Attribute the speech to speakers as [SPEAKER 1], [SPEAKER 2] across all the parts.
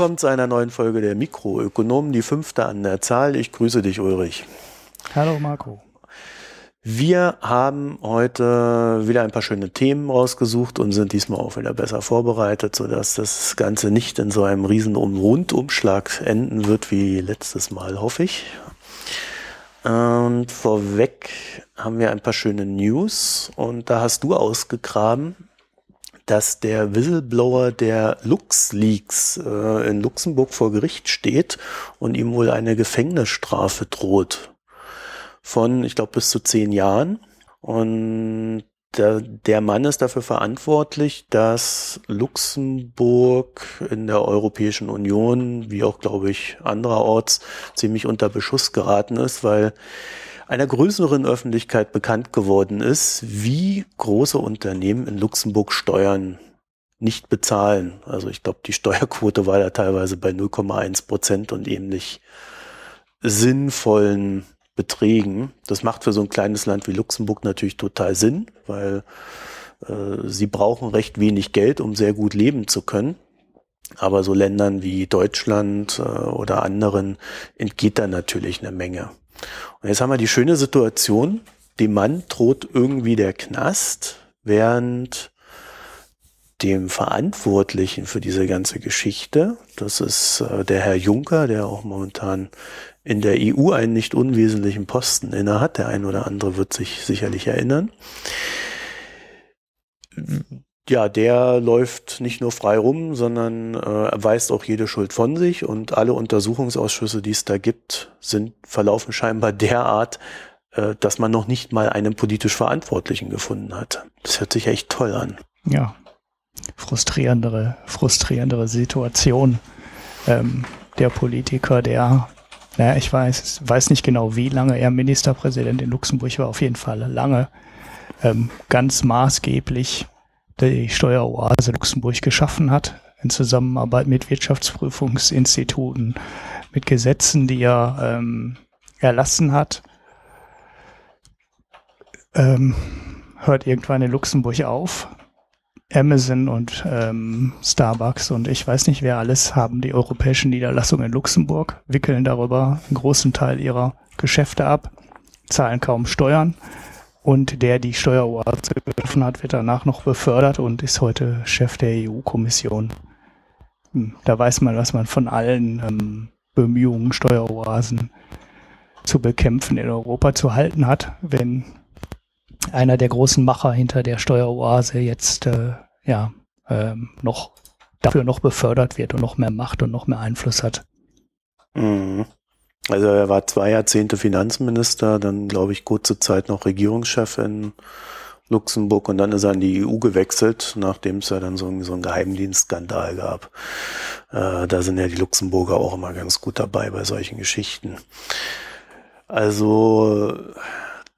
[SPEAKER 1] Willkommen zu einer neuen Folge der Mikroökonomen, die fünfte an der Zahl. Ich grüße dich, Ulrich.
[SPEAKER 2] Hallo, Marco.
[SPEAKER 1] Wir haben heute wieder ein paar schöne Themen rausgesucht und sind diesmal auch wieder besser vorbereitet, sodass das Ganze nicht in so einem riesen Rundumschlag enden wird wie letztes Mal, hoffe ich. Und vorweg haben wir ein paar schöne News und da hast du ausgegraben, dass der Whistleblower der LuxLeaks äh, in Luxemburg vor Gericht steht und ihm wohl eine Gefängnisstrafe droht von, ich glaube, bis zu zehn Jahren. Und der, der Mann ist dafür verantwortlich, dass Luxemburg in der Europäischen Union, wie auch, glaube ich, andererorts, ziemlich unter Beschuss geraten ist, weil einer größeren Öffentlichkeit bekannt geworden ist, wie große Unternehmen in Luxemburg Steuern nicht bezahlen. Also ich glaube, die Steuerquote war da teilweise bei 0,1 Prozent und ähnlich sinnvollen Beträgen. Das macht für so ein kleines Land wie Luxemburg natürlich total Sinn, weil äh, sie brauchen recht wenig Geld, um sehr gut leben zu können. Aber so Ländern wie Deutschland äh, oder anderen entgeht da natürlich eine Menge. Und jetzt haben wir die schöne Situation, dem Mann droht irgendwie der Knast, während dem Verantwortlichen für diese ganze Geschichte, das ist äh, der Herr Juncker, der auch momentan in der EU einen nicht unwesentlichen Posten innehat, der ein oder andere wird sich sicherlich erinnern, ja, der läuft nicht nur frei rum, sondern äh, weist auch jede Schuld von sich und alle Untersuchungsausschüsse, die es da gibt, sind verlaufen scheinbar derart, äh, dass man noch nicht mal einen politisch Verantwortlichen gefunden hat. Das hört sich echt toll an.
[SPEAKER 2] Ja, frustrierendere, frustrierendere Situation. Ähm, der Politiker, der, naja, ich weiß, weiß nicht genau, wie lange er Ministerpräsident in Luxemburg war, auf jeden Fall lange, ähm, ganz maßgeblich die Steueroase Luxemburg geschaffen hat, in Zusammenarbeit mit Wirtschaftsprüfungsinstituten, mit Gesetzen, die er ähm, erlassen hat, ähm, hört irgendwann in Luxemburg auf. Amazon und ähm, Starbucks und ich weiß nicht wer alles haben die europäischen Niederlassungen in Luxemburg, wickeln darüber einen großen Teil ihrer Geschäfte ab, zahlen kaum Steuern und der die Steueroase getroffen hat, wird danach noch befördert und ist heute Chef der EU-Kommission. Hm, da weiß man, was man von allen ähm, Bemühungen, Steueroasen zu bekämpfen in Europa zu halten hat, wenn einer der großen Macher hinter der Steueroase jetzt äh, ja ähm, noch dafür noch befördert wird und noch mehr Macht und noch mehr Einfluss hat.
[SPEAKER 1] Mhm. Also er war zwei Jahrzehnte Finanzminister, dann glaube ich kurze Zeit noch Regierungschef in Luxemburg und dann ist er in die EU gewechselt, nachdem es ja dann so, so einen Geheimdienstskandal gab. Äh, da sind ja die Luxemburger auch immer ganz gut dabei bei solchen Geschichten. Also,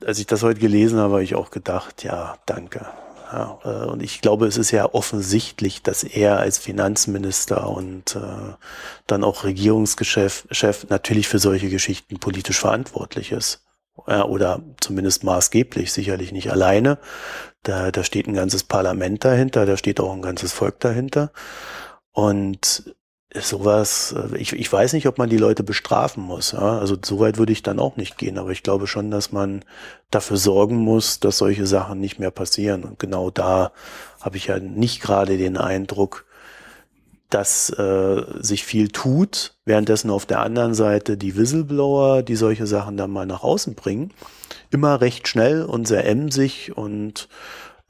[SPEAKER 1] als ich das heute gelesen habe, habe ich auch gedacht, ja, danke. Ja, äh, und ich glaube, es ist ja offensichtlich, dass er als Finanzminister und äh, dann auch Regierungschef Chef natürlich für solche Geschichten politisch verantwortlich ist. Ja, oder zumindest maßgeblich, sicherlich nicht alleine. Da, da steht ein ganzes Parlament dahinter, da steht auch ein ganzes Volk dahinter. Und sowas, äh, ich, ich weiß nicht, ob man die Leute bestrafen muss. Ja? Also so weit würde ich dann auch nicht gehen, aber ich glaube schon, dass man dafür sorgen muss, dass solche Sachen nicht mehr passieren. Und genau da habe ich ja nicht gerade den Eindruck, dass äh, sich viel tut, währenddessen auf der anderen Seite die Whistleblower, die solche Sachen dann mal nach außen bringen, immer recht schnell und sehr emsig und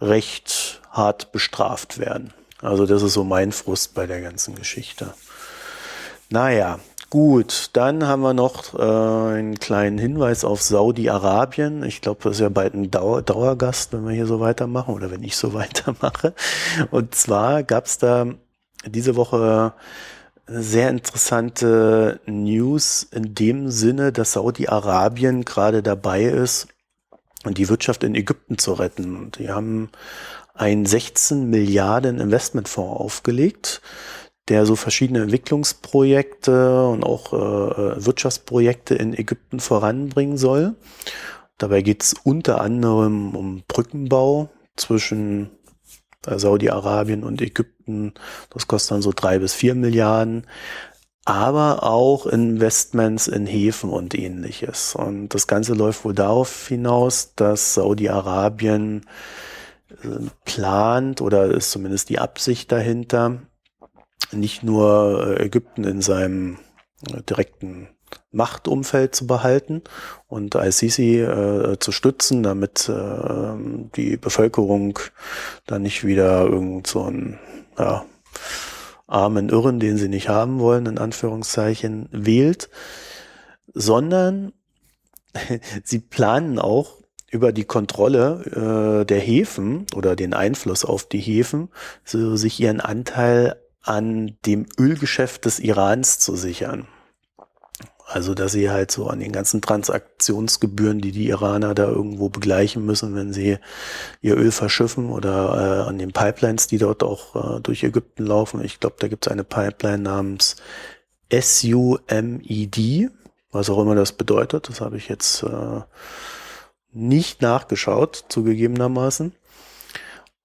[SPEAKER 1] recht hart bestraft werden. Also das ist so mein Frust bei der ganzen Geschichte. Naja, gut. Dann haben wir noch äh, einen kleinen Hinweis auf Saudi-Arabien. Ich glaube, das ist ja bald ein Dauer Dauergast, wenn wir hier so weitermachen oder wenn ich so weitermache. Und zwar gab es da diese Woche sehr interessante News in dem Sinne, dass Saudi-Arabien gerade dabei ist, die Wirtschaft in Ägypten zu retten. Die haben einen 16 Milliarden Investmentfonds aufgelegt der so verschiedene Entwicklungsprojekte und auch äh, Wirtschaftsprojekte in Ägypten voranbringen soll. Dabei geht es unter anderem um Brückenbau zwischen äh, Saudi-Arabien und Ägypten, das kostet dann so drei bis vier Milliarden, aber auch Investments in Häfen und ähnliches. Und das Ganze läuft wohl darauf hinaus, dass Saudi-Arabien äh, plant oder ist zumindest die Absicht dahinter, nicht nur äh, Ägypten in seinem direkten Machtumfeld zu behalten und ICC äh, zu stützen, damit äh, die Bevölkerung dann nicht wieder irgend so einen ja, armen Irren, den sie nicht haben wollen, in Anführungszeichen, wählt, sondern sie planen auch über die Kontrolle äh, der Häfen oder den Einfluss auf die Häfen, so sich ihren Anteil an dem Ölgeschäft des Irans zu sichern. Also, dass sie halt so an den ganzen Transaktionsgebühren, die die Iraner da irgendwo begleichen müssen, wenn sie ihr Öl verschiffen oder äh, an den Pipelines, die dort auch äh, durch Ägypten laufen. Ich glaube, da gibt es eine Pipeline namens SUMED, was auch immer das bedeutet. Das habe ich jetzt äh, nicht nachgeschaut, zugegebenermaßen.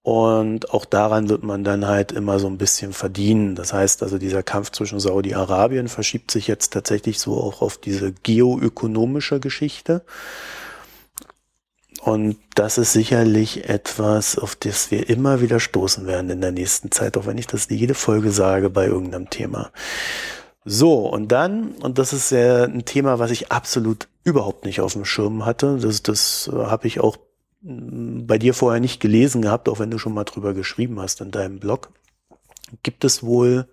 [SPEAKER 1] Und auch daran wird man dann halt immer so ein bisschen verdienen. Das heißt also, dieser Kampf zwischen Saudi-Arabien verschiebt sich jetzt tatsächlich so auch auf diese geoökonomische Geschichte. Und das ist sicherlich etwas, auf das wir immer wieder stoßen werden in der nächsten Zeit, auch wenn ich das jede Folge sage bei irgendeinem Thema. So, und dann, und das ist ja ein Thema, was ich absolut überhaupt nicht auf dem Schirm hatte, das, das habe ich auch bei dir vorher nicht gelesen gehabt, auch wenn du schon mal drüber geschrieben hast in deinem Blog. Gibt es wohl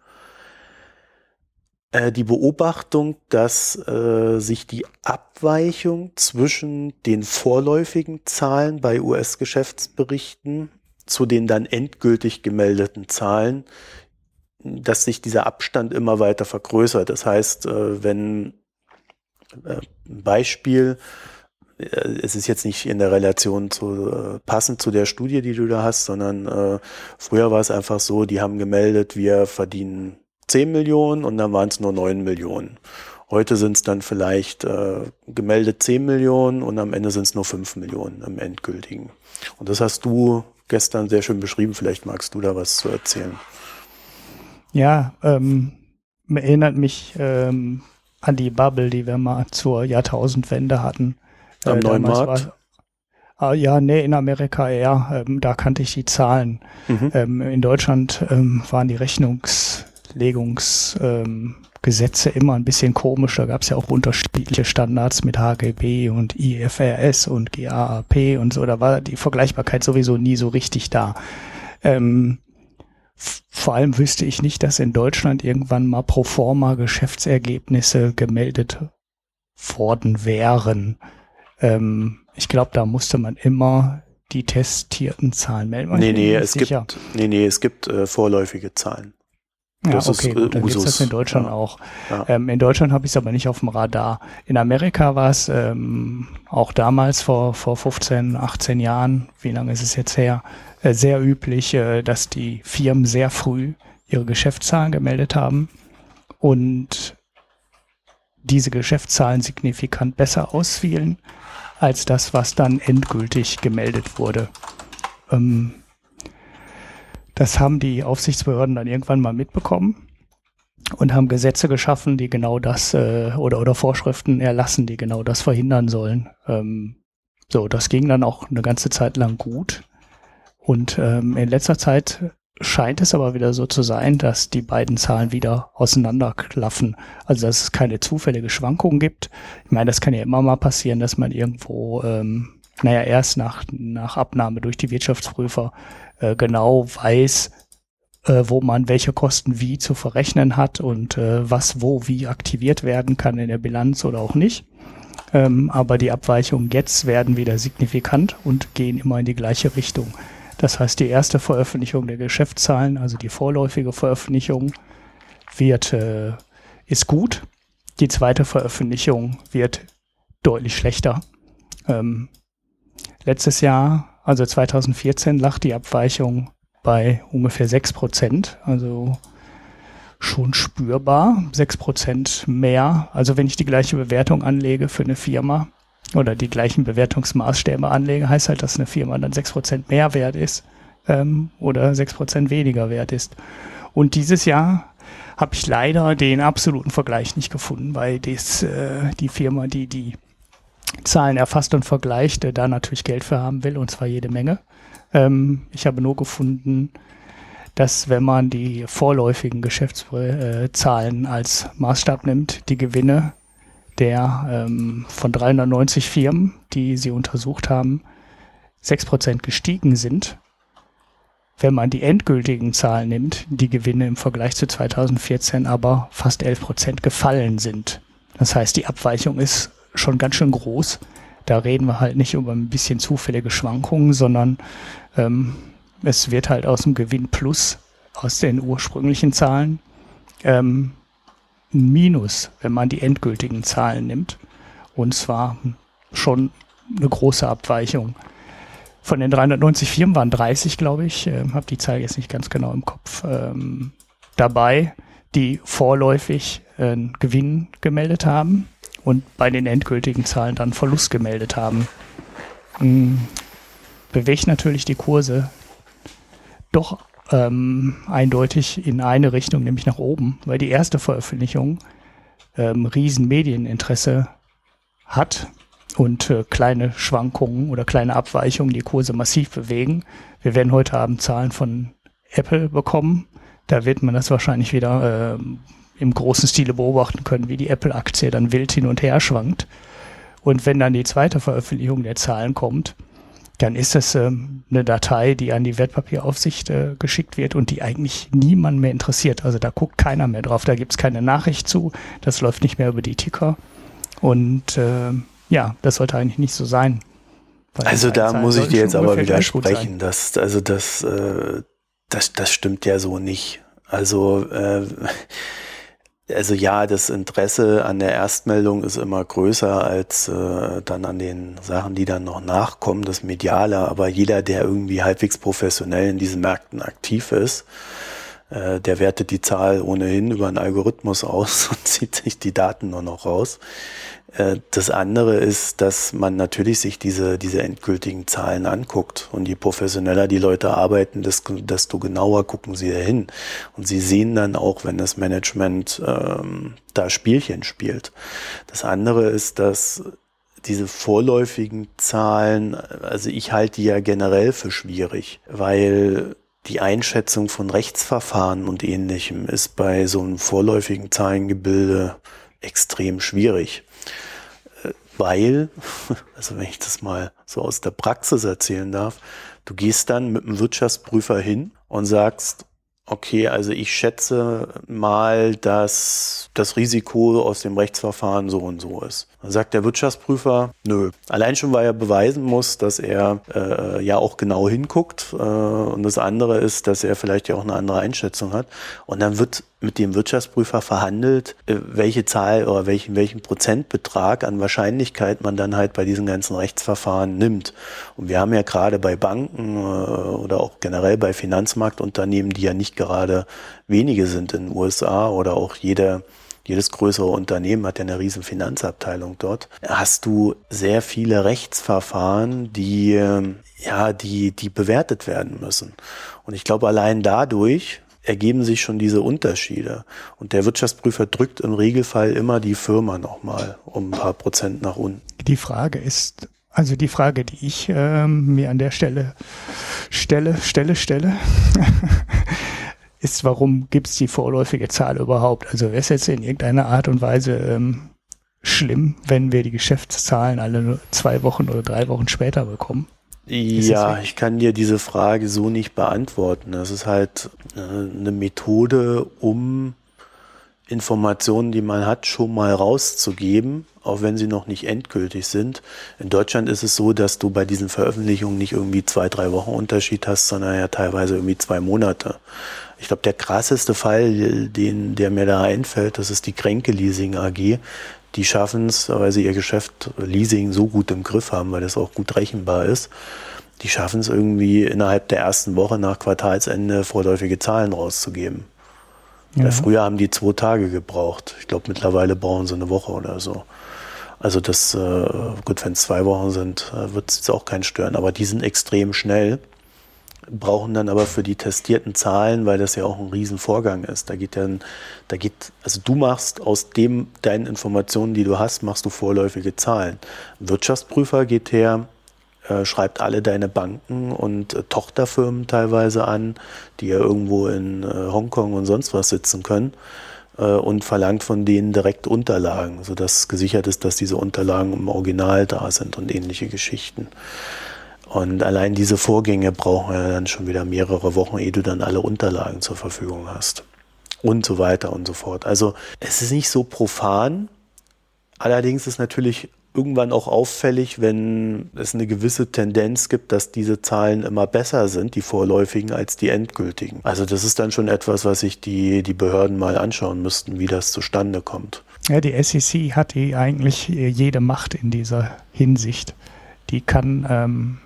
[SPEAKER 1] äh, die Beobachtung, dass äh, sich die Abweichung zwischen den vorläufigen Zahlen bei US-Geschäftsberichten zu den dann endgültig gemeldeten Zahlen, dass sich dieser Abstand immer weiter vergrößert. Das heißt, äh, wenn äh, Beispiel, es ist jetzt nicht in der Relation zu äh, passend zu der Studie, die du da hast, sondern äh, früher war es einfach so, die haben gemeldet, wir verdienen 10 Millionen und dann waren es nur 9 Millionen. Heute sind es dann vielleicht äh, gemeldet 10 Millionen und am Ende sind es nur 5 Millionen im endgültigen. Und das hast du gestern sehr schön beschrieben. Vielleicht magst du da was zu erzählen.
[SPEAKER 2] Ja, ähm, erinnert mich ähm, an die Bubble, die wir mal zur Jahrtausendwende hatten.
[SPEAKER 1] Am äh, neuen Markt?
[SPEAKER 2] War, äh, ja, nee, in Amerika eher. Ähm, da kannte ich die Zahlen. Mhm. Ähm, in Deutschland ähm, waren die Rechnungslegungsgesetze ähm, immer ein bisschen komisch. Da gab es ja auch unterschiedliche Standards mit HGB und IFRS und GAAP und so. Da war die Vergleichbarkeit sowieso nie so richtig da. Ähm, vor allem wüsste ich nicht, dass in Deutschland irgendwann mal pro forma Geschäftsergebnisse gemeldet worden wären. Ähm, ich glaube, da musste man immer die testierten Zahlen melden.
[SPEAKER 1] Nee, nee, es sicher. gibt, nee, nee, es gibt äh, vorläufige Zahlen.
[SPEAKER 2] Das ja, okay, ist, äh, gut, dann gibt es das in Deutschland ja. auch. Ja. Ähm, in Deutschland habe ich es aber nicht auf dem Radar. In Amerika war es ähm, auch damals vor, vor 15, 18 Jahren, wie lange ist es jetzt her, äh, sehr üblich, äh, dass die Firmen sehr früh ihre Geschäftszahlen gemeldet haben und diese Geschäftszahlen signifikant besser ausfielen als das, was dann endgültig gemeldet wurde. Ähm, das haben die Aufsichtsbehörden dann irgendwann mal mitbekommen und haben Gesetze geschaffen, die genau das äh, oder, oder Vorschriften erlassen, die genau das verhindern sollen. Ähm, so, das ging dann auch eine ganze Zeit lang gut. Und ähm, in letzter Zeit scheint es aber wieder so zu sein, dass die beiden Zahlen wieder auseinanderklaffen. Also dass es keine zufällige Schwankungen gibt. Ich meine, das kann ja immer mal passieren, dass man irgendwo, ähm, naja, erst nach, nach Abnahme durch die Wirtschaftsprüfer äh, genau weiß, äh, wo man welche Kosten wie zu verrechnen hat und äh, was wo wie aktiviert werden kann in der Bilanz oder auch nicht. Ähm, aber die Abweichungen jetzt werden wieder signifikant und gehen immer in die gleiche Richtung. Das heißt, die erste Veröffentlichung der Geschäftszahlen, also die vorläufige Veröffentlichung, wird, äh, ist gut. Die zweite Veröffentlichung wird deutlich schlechter. Ähm, letztes Jahr, also 2014, lag die Abweichung bei ungefähr 6 Prozent, also schon spürbar, 6 Prozent mehr. Also wenn ich die gleiche Bewertung anlege für eine Firma, oder die gleichen Bewertungsmaßstäbe anlege, heißt halt, dass eine Firma dann 6% mehr wert ist. ähm, oder 6% weniger wert ist. Und dieses Jahr habe ich leider den absoluten Vergleich nicht gefunden, weil das, äh, die Firma, die die Zahlen erfasst und vergleicht, äh, da natürlich Geld für haben will, und zwar jede Menge. Ähm, ich habe nur gefunden, dass wenn man die vorläufigen Geschäftszahlen als Maßstab nimmt, die Gewinne der ähm, von 390 Firmen, die sie untersucht haben, 6% gestiegen sind. Wenn man die endgültigen Zahlen nimmt, die Gewinne im Vergleich zu 2014 aber fast 11% gefallen sind. Das heißt, die Abweichung ist schon ganz schön groß. Da reden wir halt nicht über ein bisschen zufällige Schwankungen, sondern ähm, es wird halt aus dem Gewinn plus aus den ursprünglichen Zahlen ähm, Minus, wenn man die endgültigen Zahlen nimmt. Und zwar schon eine große Abweichung. Von den 390 Firmen waren 30, glaube ich, äh, habe die Zahl jetzt nicht ganz genau im Kopf, ähm, dabei, die vorläufig äh, Gewinn gemeldet haben und bei den endgültigen Zahlen dann Verlust gemeldet haben. Ähm, bewegt natürlich die Kurse doch ähm, eindeutig in eine Richtung, nämlich nach oben, weil die erste Veröffentlichung ähm, riesen Medieninteresse hat und äh, kleine Schwankungen oder kleine Abweichungen die Kurse massiv bewegen. Wir werden heute Abend Zahlen von Apple bekommen. Da wird man das wahrscheinlich wieder äh, im großen Stile beobachten können, wie die Apple-Aktie dann wild hin und her schwankt. Und wenn dann die zweite Veröffentlichung der Zahlen kommt, dann ist das ähm, eine Datei, die an die Wertpapieraufsicht äh, geschickt wird und die eigentlich niemand mehr interessiert. Also da guckt keiner mehr drauf, da gibt es keine Nachricht zu, das läuft nicht mehr über die Ticker. Und äh, ja, das sollte eigentlich nicht so sein.
[SPEAKER 1] Also da muss ich dir jetzt aber widersprechen, dass also das, äh, das, das stimmt ja so nicht. Also äh, also ja, das Interesse an der Erstmeldung ist immer größer als äh, dann an den Sachen, die dann noch nachkommen, das Mediale. Aber jeder, der irgendwie halbwegs professionell in diesen Märkten aktiv ist, äh, der wertet die Zahl ohnehin über einen Algorithmus aus und zieht sich die Daten nur noch raus. Äh, das andere ist, dass man natürlich sich diese, diese endgültigen Zahlen anguckt. Und je professioneller die Leute arbeiten, desto, desto genauer gucken sie dahin. Und sie sehen dann auch, wenn das Management ähm, da Spielchen spielt. Das andere ist, dass diese vorläufigen Zahlen, also ich halte die ja generell für schwierig, weil die Einschätzung von Rechtsverfahren und ähnlichem ist bei so einem vorläufigen Zahlengebilde extrem schwierig weil, also wenn ich das mal so aus der Praxis erzählen darf, du gehst dann mit einem Wirtschaftsprüfer hin und sagst, okay, also ich schätze mal, dass das Risiko aus dem Rechtsverfahren so und so ist. Dann sagt der Wirtschaftsprüfer, nö. Allein schon, weil er beweisen muss, dass er äh, ja auch genau hinguckt. Äh, und das andere ist, dass er vielleicht ja auch eine andere Einschätzung hat. Und dann wird mit dem Wirtschaftsprüfer verhandelt, äh, welche Zahl oder welchen, welchen Prozentbetrag an Wahrscheinlichkeit man dann halt bei diesen ganzen Rechtsverfahren nimmt. Und wir haben ja gerade bei Banken äh, oder auch generell bei Finanzmarktunternehmen, die ja nicht gerade wenige sind in den USA oder auch jeder jedes größere Unternehmen hat ja eine riesen Finanzabteilung dort. Hast du sehr viele Rechtsverfahren, die, ähm, ja, die, die bewertet werden müssen. Und ich glaube, allein dadurch ergeben sich schon diese Unterschiede. Und der Wirtschaftsprüfer drückt im Regelfall immer die Firma nochmal um ein paar Prozent nach unten.
[SPEAKER 2] Die Frage ist, also die Frage, die ich ähm, mir an der Stelle stelle, stelle, stelle, ist, warum gibt es die vorläufige Zahl überhaupt? Also wäre es jetzt in irgendeiner Art und Weise ähm, schlimm, wenn wir die Geschäftszahlen alle zwei Wochen oder drei Wochen später bekommen?
[SPEAKER 1] Ja, ich kann dir diese Frage so nicht beantworten. Das ist halt äh, eine Methode, um Informationen, die man hat, schon mal rauszugeben, auch wenn sie noch nicht endgültig sind. In Deutschland ist es so, dass du bei diesen Veröffentlichungen nicht irgendwie zwei, drei Wochen Unterschied hast, sondern ja teilweise irgendwie zwei Monate. Ich glaube, der krasseste Fall, den, der mir da einfällt, das ist die Kränke Leasing AG. Die schaffen es, weil sie ihr Geschäft Leasing so gut im Griff haben, weil das auch gut rechenbar ist. Die schaffen es irgendwie innerhalb der ersten Woche nach Quartalsende vorläufige Zahlen rauszugeben. Ja. Früher haben die zwei Tage gebraucht. Ich glaube, mittlerweile brauchen sie eine Woche oder so. Also das, äh, gut, wenn es zwei Wochen sind, äh, wird es auch keinen stören. Aber die sind extrem schnell. Brauchen dann aber für die testierten Zahlen, weil das ja auch ein Riesenvorgang ist. Da geht dann, da geht, also du machst aus dem, deinen Informationen, die du hast, machst du vorläufige Zahlen. Ein Wirtschaftsprüfer geht her, äh, schreibt alle deine Banken und äh, Tochterfirmen teilweise an, die ja irgendwo in äh, Hongkong und sonst was sitzen können äh, und verlangt von denen direkt Unterlagen, sodass gesichert ist, dass diese Unterlagen im Original da sind und ähnliche Geschichten. Und allein diese Vorgänge brauchen ja dann schon wieder mehrere Wochen, ehe du dann alle Unterlagen zur Verfügung hast. Und so weiter und so fort. Also es ist nicht so profan. Allerdings ist natürlich irgendwann auch auffällig, wenn es eine gewisse Tendenz gibt, dass diese Zahlen immer besser sind, die vorläufigen, als die endgültigen. Also das ist dann schon etwas, was sich die, die Behörden mal anschauen müssten, wie das zustande kommt.
[SPEAKER 2] Ja, die SEC hat die eigentlich jede Macht in dieser Hinsicht. Die kann ähm,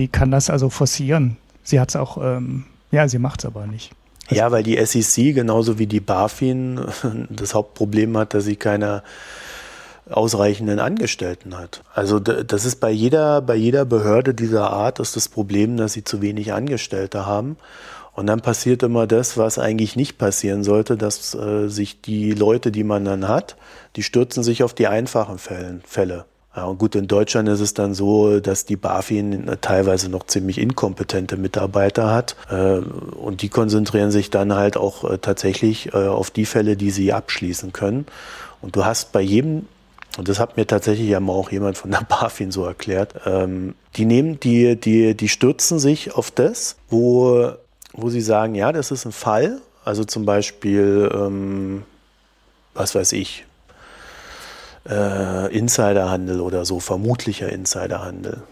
[SPEAKER 2] die kann das also forcieren. Sie hat es auch, ähm, ja, sie macht es aber nicht.
[SPEAKER 1] Ja, weil die SEC genauso wie die BaFin das Hauptproblem hat, dass sie keine ausreichenden Angestellten hat. Also das ist bei jeder, bei jeder Behörde dieser Art ist das Problem, dass sie zu wenig Angestellte haben. Und dann passiert immer das, was eigentlich nicht passieren sollte, dass äh, sich die Leute, die man dann hat, die stürzen sich auf die einfachen Fällen, Fälle. Ja, und gut, in Deutschland ist es dann so, dass die BaFin teilweise noch ziemlich inkompetente Mitarbeiter hat. Äh, und die konzentrieren sich dann halt auch äh, tatsächlich äh, auf die Fälle, die sie abschließen können. Und du hast bei jedem, und das hat mir tatsächlich ja mal auch jemand von der BaFin so erklärt, ähm, die nehmen, die, die, die stürzen sich auf das, wo, wo sie sagen, ja, das ist ein Fall. Also zum Beispiel, ähm, was weiß ich, äh, Insiderhandel oder so, vermutlicher Insiderhandel.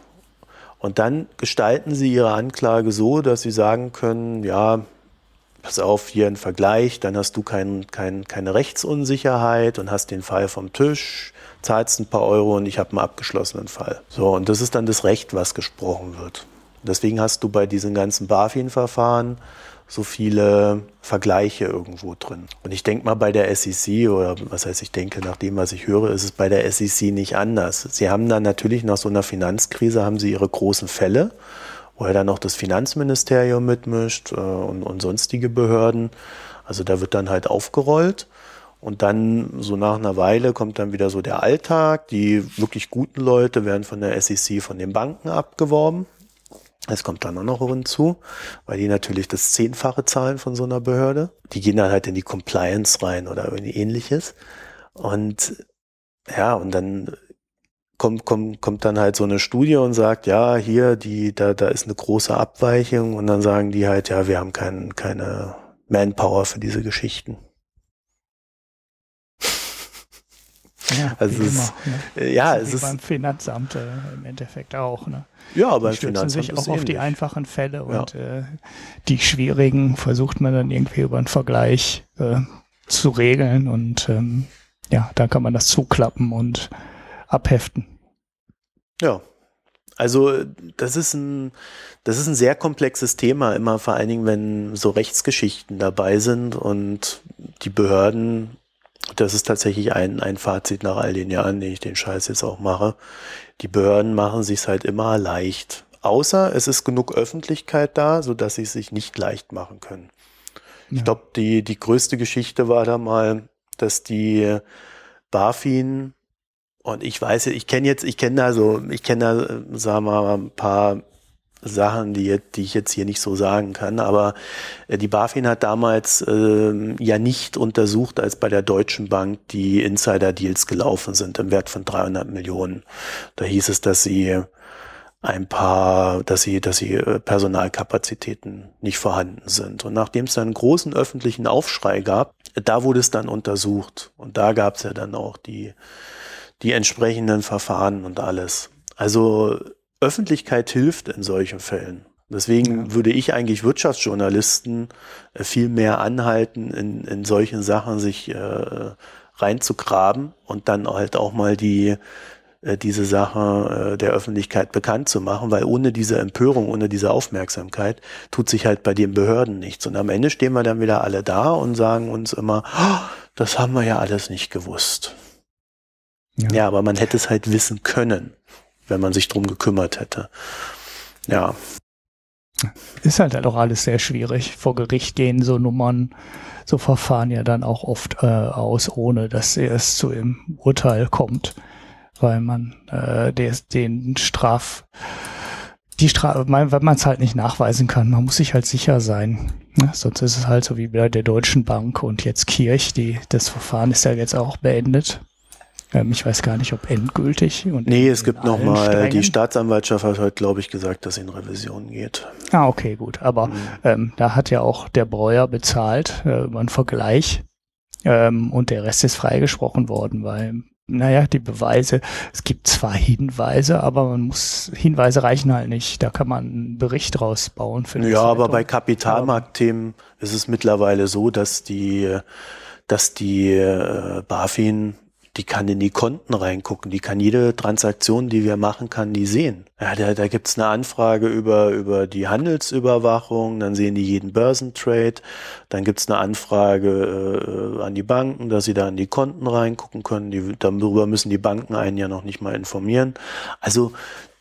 [SPEAKER 1] Und dann gestalten sie ihre Anklage so, dass sie sagen können, ja, pass auf, hier ein Vergleich, dann hast du kein, kein, keine Rechtsunsicherheit und hast den Fall vom Tisch, zahlst ein paar Euro und ich habe einen abgeschlossenen Fall. So, und das ist dann das Recht, was gesprochen wird. Deswegen hast du bei diesen ganzen BaFin-Verfahren so viele Vergleiche irgendwo drin. Und ich denke mal bei der SEC oder was heißt ich denke, nach dem, was ich höre, ist es bei der SEC nicht anders. Sie haben dann natürlich nach so einer Finanzkrise haben sie ihre großen Fälle, wo ja dann noch das Finanzministerium mitmischt äh, und, und sonstige Behörden. Also da wird dann halt aufgerollt. Und dann so nach einer Weile kommt dann wieder so der Alltag. Die wirklich guten Leute werden von der SEC von den Banken abgeworben. Es kommt dann auch noch hinzu, weil die natürlich das Zehnfache zahlen von so einer Behörde. Die gehen dann halt in die Compliance rein oder irgendwie ähnliches. Und ja, und dann kommt, kommt, kommt dann halt so eine Studie und sagt, ja, hier, die, da, da ist eine große Abweichung und dann sagen die halt, ja, wir haben kein, keine Manpower für diese Geschichten.
[SPEAKER 2] Ja, also es, immer, ne? ja, es ist beim Finanzamt äh, im Endeffekt auch. Ne?
[SPEAKER 1] Ja, aber
[SPEAKER 2] die stützen sich auch auf die einfachen Fälle und ja. äh, die schwierigen versucht man dann irgendwie über einen Vergleich äh, zu regeln und ähm, ja, da kann man das zuklappen und abheften.
[SPEAKER 1] Ja, also das ist ein, das ist ein sehr komplexes Thema, immer vor allen Dingen, wenn so Rechtsgeschichten dabei sind und die Behörden, das ist tatsächlich ein, ein Fazit nach all den Jahren, den ich den Scheiß jetzt auch mache, die Behörden machen sich halt immer leicht. Außer es ist genug Öffentlichkeit da, so dass sie es sich nicht leicht machen können. Ja. Ich glaube, die, die größte Geschichte war da mal, dass die BaFin und ich weiß, ich kenne jetzt, ich kenne da so, ich kenne da, sagen wir mal, ein paar Sachen, die, die ich jetzt hier nicht so sagen kann. Aber äh, die BaFin hat damals äh, ja nicht untersucht, als bei der Deutschen Bank die Insider-Deals gelaufen sind im Wert von 300 Millionen. Da hieß es, dass sie ein paar, dass sie, dass sie äh, Personalkapazitäten nicht vorhanden sind. Und nachdem es dann einen großen öffentlichen Aufschrei gab, da wurde es dann untersucht. Und da gab es ja dann auch die, die entsprechenden Verfahren und alles. Also Öffentlichkeit hilft in solchen Fällen. Deswegen ja. würde ich eigentlich Wirtschaftsjournalisten äh, viel mehr anhalten, in, in solchen Sachen sich äh, reinzugraben und dann halt auch mal die äh, diese Sache äh, der Öffentlichkeit bekannt zu machen, weil ohne diese Empörung, ohne diese Aufmerksamkeit tut sich halt bei den Behörden nichts. Und am Ende stehen wir dann wieder alle da und sagen uns immer, oh, das haben wir ja alles nicht gewusst. Ja. ja, aber man hätte es halt wissen können wenn man sich drum gekümmert hätte. Ja.
[SPEAKER 2] Ist halt, halt auch alles sehr schwierig. Vor Gericht gehen so Nummern, so Verfahren ja dann auch oft äh, aus, ohne dass es zu dem Urteil kommt, weil man äh, des, den Straf, die Strafe, weil man es halt nicht nachweisen kann. Man muss sich halt sicher sein. Ne? Sonst ist es halt so wie bei der Deutschen Bank und jetzt Kirch, die, das Verfahren ist ja jetzt auch beendet. Ähm, ich weiß gar nicht, ob endgültig.
[SPEAKER 1] Und nee, es gibt nochmal, die Staatsanwaltschaft hat heute, glaube ich, gesagt, dass sie in Revision geht.
[SPEAKER 2] Ah, okay, gut. Aber mhm. ähm, da hat ja auch der Breuer bezahlt äh, über einen Vergleich. Ähm, und der Rest ist freigesprochen worden, weil, naja, die Beweise, es gibt zwar Hinweise, aber man muss, Hinweise reichen halt nicht. Da kann man einen Bericht rausbauen.
[SPEAKER 1] Für ja, aber bei Kapitalmarktthemen ist es mittlerweile so, dass die, dass die äh, BaFin die kann in die Konten reingucken, die kann jede Transaktion, die wir machen, kann die sehen. Ja, da, da gibt's eine Anfrage über, über die Handelsüberwachung, dann sehen die jeden Börsentrade, dann gibt's eine Anfrage äh, an die Banken, dass sie da in die Konten reingucken können. Die, darüber müssen die Banken einen ja noch nicht mal informieren. Also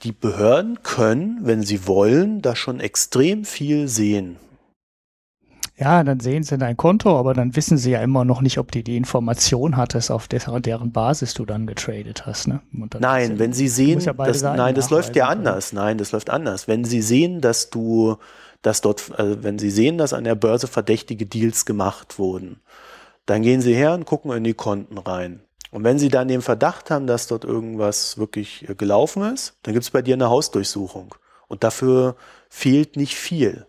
[SPEAKER 1] die Behörden können, wenn sie wollen, da schon extrem viel sehen.
[SPEAKER 2] Ja, dann sehen sie dein Konto, aber dann wissen sie ja immer noch nicht, ob du die Information hattest, auf deren Basis du dann getradet hast. Ne?
[SPEAKER 1] Nein, ja, wenn sie sehen, ja das, nein, das läuft ja anders. Nein, das läuft anders. Wenn sie sehen, dass du, dass dort, also wenn sie sehen, dass an der Börse verdächtige Deals gemacht wurden, dann gehen sie her und gucken in die Konten rein. Und wenn sie dann den Verdacht haben, dass dort irgendwas wirklich äh, gelaufen ist, dann gibt es bei dir eine Hausdurchsuchung. Und dafür fehlt nicht viel.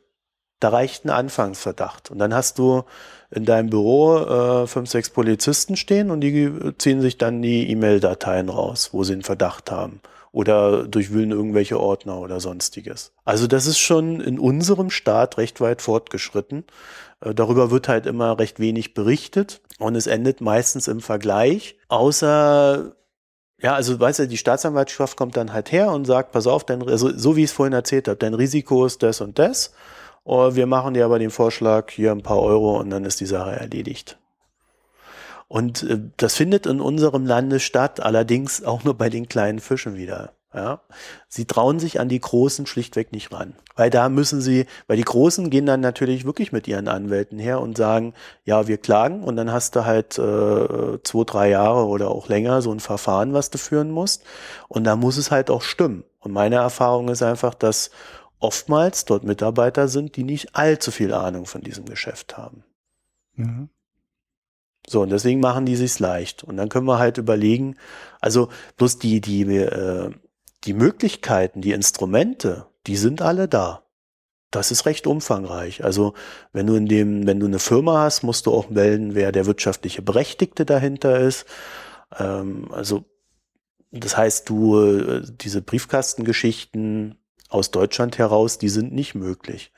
[SPEAKER 1] Da reicht ein Anfangsverdacht. Und dann hast du in deinem Büro äh, fünf, sechs Polizisten stehen und die ziehen sich dann die E-Mail-Dateien raus, wo sie einen Verdacht haben. Oder durchwühlen irgendwelche Ordner oder sonstiges. Also das ist schon in unserem Staat recht weit fortgeschritten. Äh, darüber wird halt immer recht wenig berichtet und es endet meistens im Vergleich. Außer ja, also weißt du, die Staatsanwaltschaft kommt dann halt her und sagt, pass auf, dein, also so wie ich es vorhin erzählt habe, dein Risiko ist das und das. Oh, wir machen dir aber den Vorschlag, hier ein paar Euro und dann ist die Sache erledigt. Und äh, das findet in unserem Lande statt, allerdings auch nur bei den kleinen Fischen wieder. Ja, sie trauen sich an die Großen schlichtweg nicht ran, weil da müssen sie, weil die Großen gehen dann natürlich wirklich mit ihren Anwälten her und sagen, ja, wir klagen und dann hast du halt äh, zwei, drei Jahre oder auch länger so ein Verfahren, was du führen musst und da muss es halt auch stimmen. Und meine Erfahrung ist einfach, dass oftmals dort Mitarbeiter sind, die nicht allzu viel Ahnung von diesem Geschäft haben. Mhm. So, und deswegen machen die sich's leicht. Und dann können wir halt überlegen, also bloß die, die, äh, die Möglichkeiten, die Instrumente, die sind alle da. Das ist recht umfangreich. Also wenn du in dem, wenn du eine Firma hast, musst du auch melden, wer der wirtschaftliche Berechtigte dahinter ist. Ähm, also das heißt, du äh, diese Briefkastengeschichten aus Deutschland heraus, die sind nicht möglich.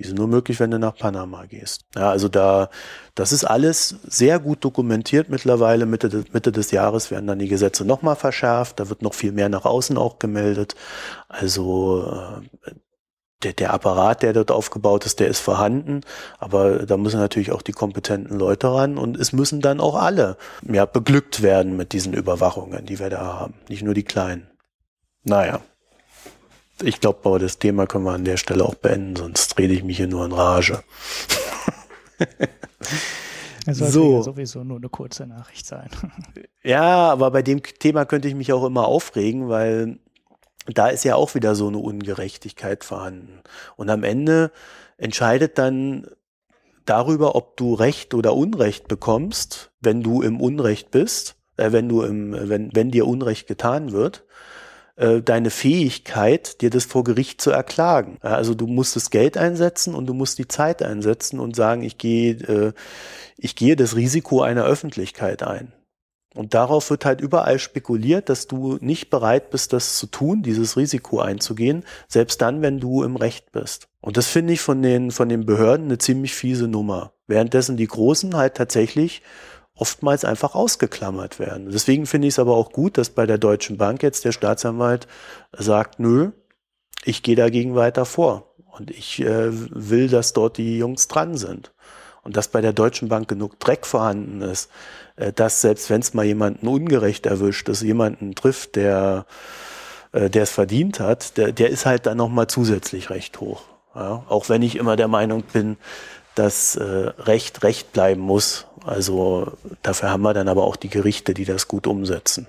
[SPEAKER 1] Die sind nur möglich, wenn du nach Panama gehst. Ja, also da, das ist alles sehr gut dokumentiert mittlerweile. Mitte, Mitte des Jahres werden dann die Gesetze nochmal verschärft. Da wird noch viel mehr nach außen auch gemeldet. Also äh, der, der Apparat, der dort aufgebaut ist, der ist vorhanden. Aber da müssen natürlich auch die kompetenten Leute ran und es müssen dann auch alle ja, beglückt werden mit diesen Überwachungen, die wir da haben. Nicht nur die Kleinen. Naja ich glaube, das Thema können wir an der Stelle auch beenden, sonst rede ich mich hier nur in Rage.
[SPEAKER 2] Es sollte so. ja sowieso nur eine kurze Nachricht sein.
[SPEAKER 1] ja, aber bei dem Thema könnte ich mich auch immer aufregen, weil da ist ja auch wieder so eine Ungerechtigkeit vorhanden. Und am Ende entscheidet dann darüber, ob du Recht oder Unrecht bekommst, wenn du im Unrecht bist, äh, wenn du im, wenn, wenn dir Unrecht getan wird, äh, deine Fähigkeit, dir das vor Gericht zu erklagen. Also du musst das Geld einsetzen und du musst die Zeit einsetzen und sagen, ich gehe, äh, ich gehe das Risiko einer Öffentlichkeit ein. Und darauf wird halt überall spekuliert, dass du nicht bereit bist, das zu tun, dieses Risiko einzugehen, selbst dann, wenn du im Recht bist. Und das finde ich von den, von den Behörden eine ziemlich fiese Nummer. Währenddessen die Großen halt tatsächlich oftmals einfach ausgeklammert werden. Deswegen finde ich es aber auch gut, dass bei der Deutschen Bank jetzt der Staatsanwalt sagt, nö, ich gehe dagegen weiter vor und ich äh, will, dass dort die Jungs dran sind. Und dass bei der Deutschen Bank genug Dreck vorhanden ist, äh, dass selbst wenn es mal jemanden ungerecht erwischt, dass jemanden trifft, der äh, der es verdient hat, der, der ist halt dann nochmal zusätzlich recht hoch. Ja, auch wenn ich immer der Meinung bin, dass äh, Recht Recht bleiben muss. Also dafür haben wir dann aber auch die Gerichte, die das gut umsetzen.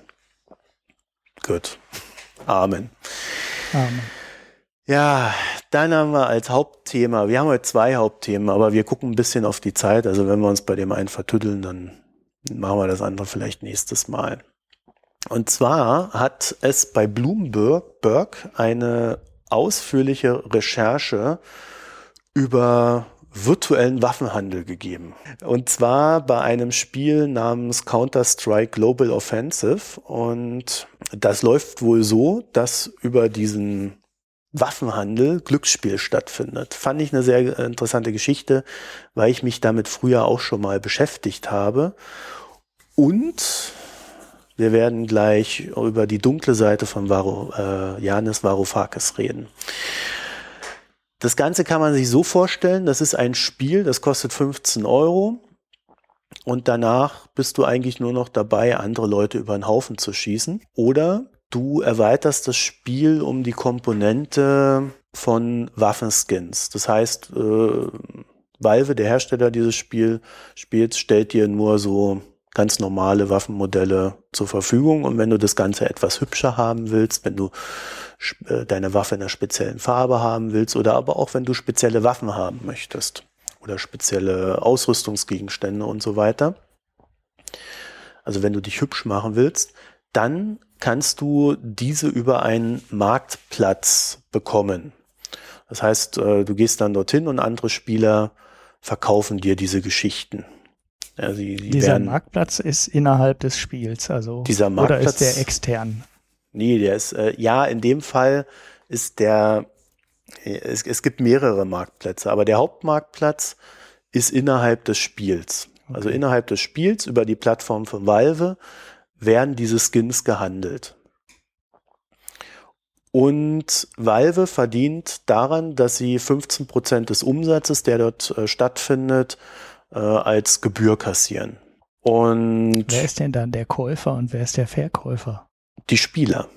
[SPEAKER 1] Gut. Amen. Amen. Ja, dann haben wir als Hauptthema, wir haben heute zwei Hauptthemen, aber wir gucken ein bisschen auf die Zeit. Also wenn wir uns bei dem einen vertüddeln, dann machen wir das andere vielleicht nächstes Mal. Und zwar hat es bei Bloomberg eine ausführliche Recherche über virtuellen Waffenhandel gegeben. Und zwar bei einem Spiel namens Counter-Strike Global Offensive. Und das läuft wohl so, dass über diesen Waffenhandel Glücksspiel stattfindet. Fand ich eine sehr interessante Geschichte, weil ich mich damit früher auch schon mal beschäftigt habe. Und wir werden gleich über die dunkle Seite von Varo, äh, Janis Varoufakis reden. Das Ganze kann man sich so vorstellen, das ist ein Spiel, das kostet 15 Euro und danach bist du eigentlich nur noch dabei, andere Leute über den Haufen zu schießen. Oder du erweiterst das Spiel um die Komponente von Waffenskins. Das heißt, äh, Valve, der Hersteller dieses Spiel, Spiels, stellt dir nur so ganz normale Waffenmodelle zur Verfügung. Und wenn du das Ganze etwas hübscher haben willst, wenn du äh, deine Waffe in einer speziellen Farbe haben willst oder aber auch wenn du spezielle Waffen haben möchtest oder spezielle Ausrüstungsgegenstände und so weiter. Also wenn du dich hübsch machen willst, dann kannst du diese über einen Marktplatz bekommen. Das heißt, äh, du gehst dann dorthin und andere Spieler verkaufen dir diese Geschichten.
[SPEAKER 2] Ja, sie, sie dieser werden, Marktplatz ist innerhalb des Spiels, also
[SPEAKER 1] dieser Marktplatz,
[SPEAKER 2] oder ist der extern?
[SPEAKER 1] Nee, der ist äh, ja in dem Fall ist der es, es gibt mehrere Marktplätze, aber der Hauptmarktplatz ist innerhalb des Spiels. Also okay. Also innerhalb des Spiels über die Plattform von Valve werden diese Skins gehandelt. Und Valve verdient daran, dass sie 15 Prozent des Umsatzes, der dort äh, stattfindet, äh, als Gebühr kassieren. Und
[SPEAKER 2] wer ist denn dann der Käufer und wer ist der Verkäufer?
[SPEAKER 1] Die Spieler.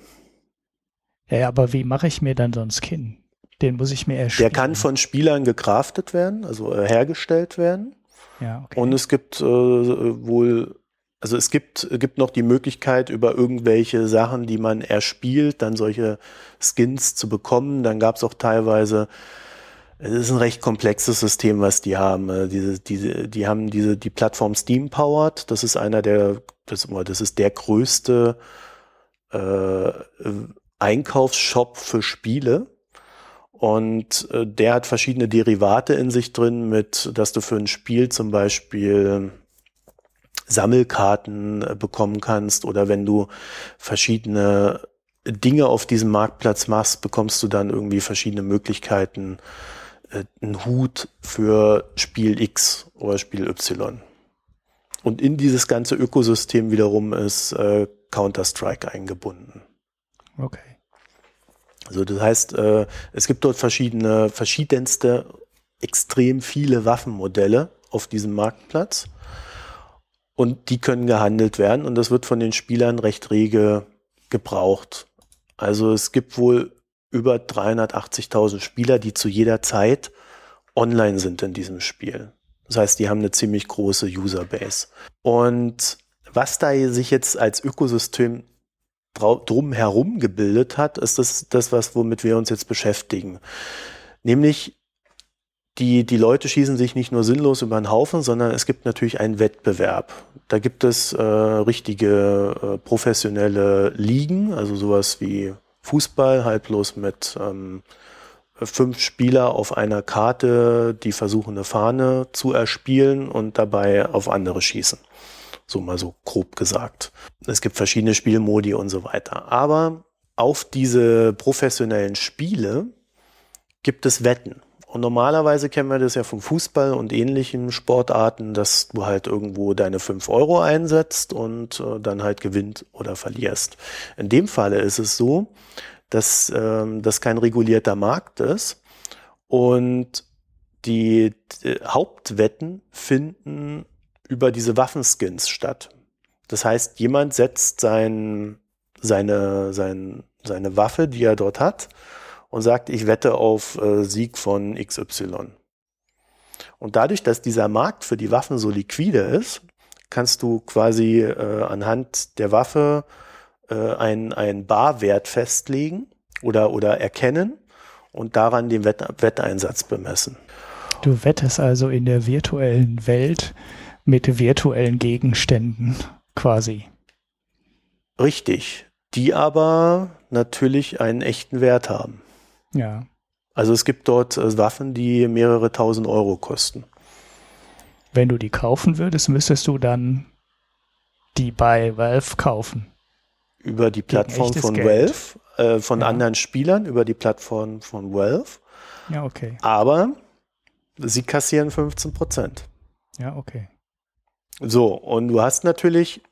[SPEAKER 2] Ja, aber wie mache ich mir dann so einen Skin? Den muss ich mir erstellen.
[SPEAKER 1] Der kann von Spielern gecraftet werden, also äh, hergestellt werden.
[SPEAKER 2] Ja, okay.
[SPEAKER 1] Und es gibt äh, wohl, also es gibt, gibt noch die Möglichkeit, über irgendwelche Sachen, die man erspielt, dann solche Skins zu bekommen. Dann gab es auch teilweise es ist ein recht komplexes System, was die haben. Äh, diese, diese, die haben diese, die Plattform Steam Powered. Das ist einer der, das, das ist der größte äh, Einkaufsshop für Spiele. Und äh, der hat verschiedene Derivate in sich drin, mit, dass du für ein Spiel zum Beispiel Sammelkarten äh, bekommen kannst oder wenn du verschiedene Dinge auf diesem Marktplatz machst, bekommst du dann irgendwie verschiedene Möglichkeiten, einen Hut für Spiel X oder Spiel Y. Und in dieses ganze Ökosystem wiederum ist äh, Counter-Strike eingebunden.
[SPEAKER 2] Okay.
[SPEAKER 1] Also das heißt, äh, es gibt dort verschiedene, verschiedenste, extrem viele Waffenmodelle auf diesem Marktplatz. Und die können gehandelt werden und das wird von den Spielern recht rege gebraucht. Also es gibt wohl über 380.000 Spieler, die zu jeder Zeit online sind in diesem Spiel. Das heißt, die haben eine ziemlich große Userbase. Und was da sich jetzt als Ökosystem drum herum gebildet hat, ist das, das, was womit wir uns jetzt beschäftigen. Nämlich die, die Leute schießen sich nicht nur sinnlos über den Haufen, sondern es gibt natürlich einen Wettbewerb. Da gibt es äh, richtige äh, professionelle Ligen, also sowas wie Fußball, halt bloß mit ähm, fünf Spieler auf einer Karte, die versuchen eine Fahne zu erspielen und dabei auf andere schießen. So mal so grob gesagt. Es gibt verschiedene Spielmodi und so weiter. Aber auf diese professionellen Spiele gibt es Wetten. Und normalerweise kennen wir das ja vom Fußball und ähnlichen Sportarten, dass du halt irgendwo deine fünf Euro einsetzt und äh, dann halt gewinnt oder verlierst. In dem Falle ist es so, dass ähm, das kein regulierter Markt ist und die, die Hauptwetten finden über diese Waffenskins statt. Das heißt, jemand setzt sein, seine, sein, seine Waffe, die er dort hat, und sagt, ich wette auf äh, Sieg von XY. Und dadurch, dass dieser Markt für die Waffen so liquide ist, kannst du quasi äh, anhand der Waffe äh, einen, einen Barwert festlegen oder, oder erkennen und daran den Wett Wetteinsatz bemessen.
[SPEAKER 2] Du wettest also in der virtuellen Welt mit virtuellen Gegenständen quasi.
[SPEAKER 1] Richtig, die aber natürlich einen echten Wert haben.
[SPEAKER 2] Ja.
[SPEAKER 1] Also es gibt dort äh, Waffen, die mehrere tausend Euro kosten.
[SPEAKER 2] Wenn du die kaufen würdest, müsstest du dann die bei Valve kaufen.
[SPEAKER 1] Über die Plattform von Geld. Valve, äh, von ja. anderen Spielern, über die Plattform von Valve.
[SPEAKER 2] Ja, okay.
[SPEAKER 1] Aber sie kassieren 15 Prozent.
[SPEAKER 2] Ja, okay.
[SPEAKER 1] So, und du hast natürlich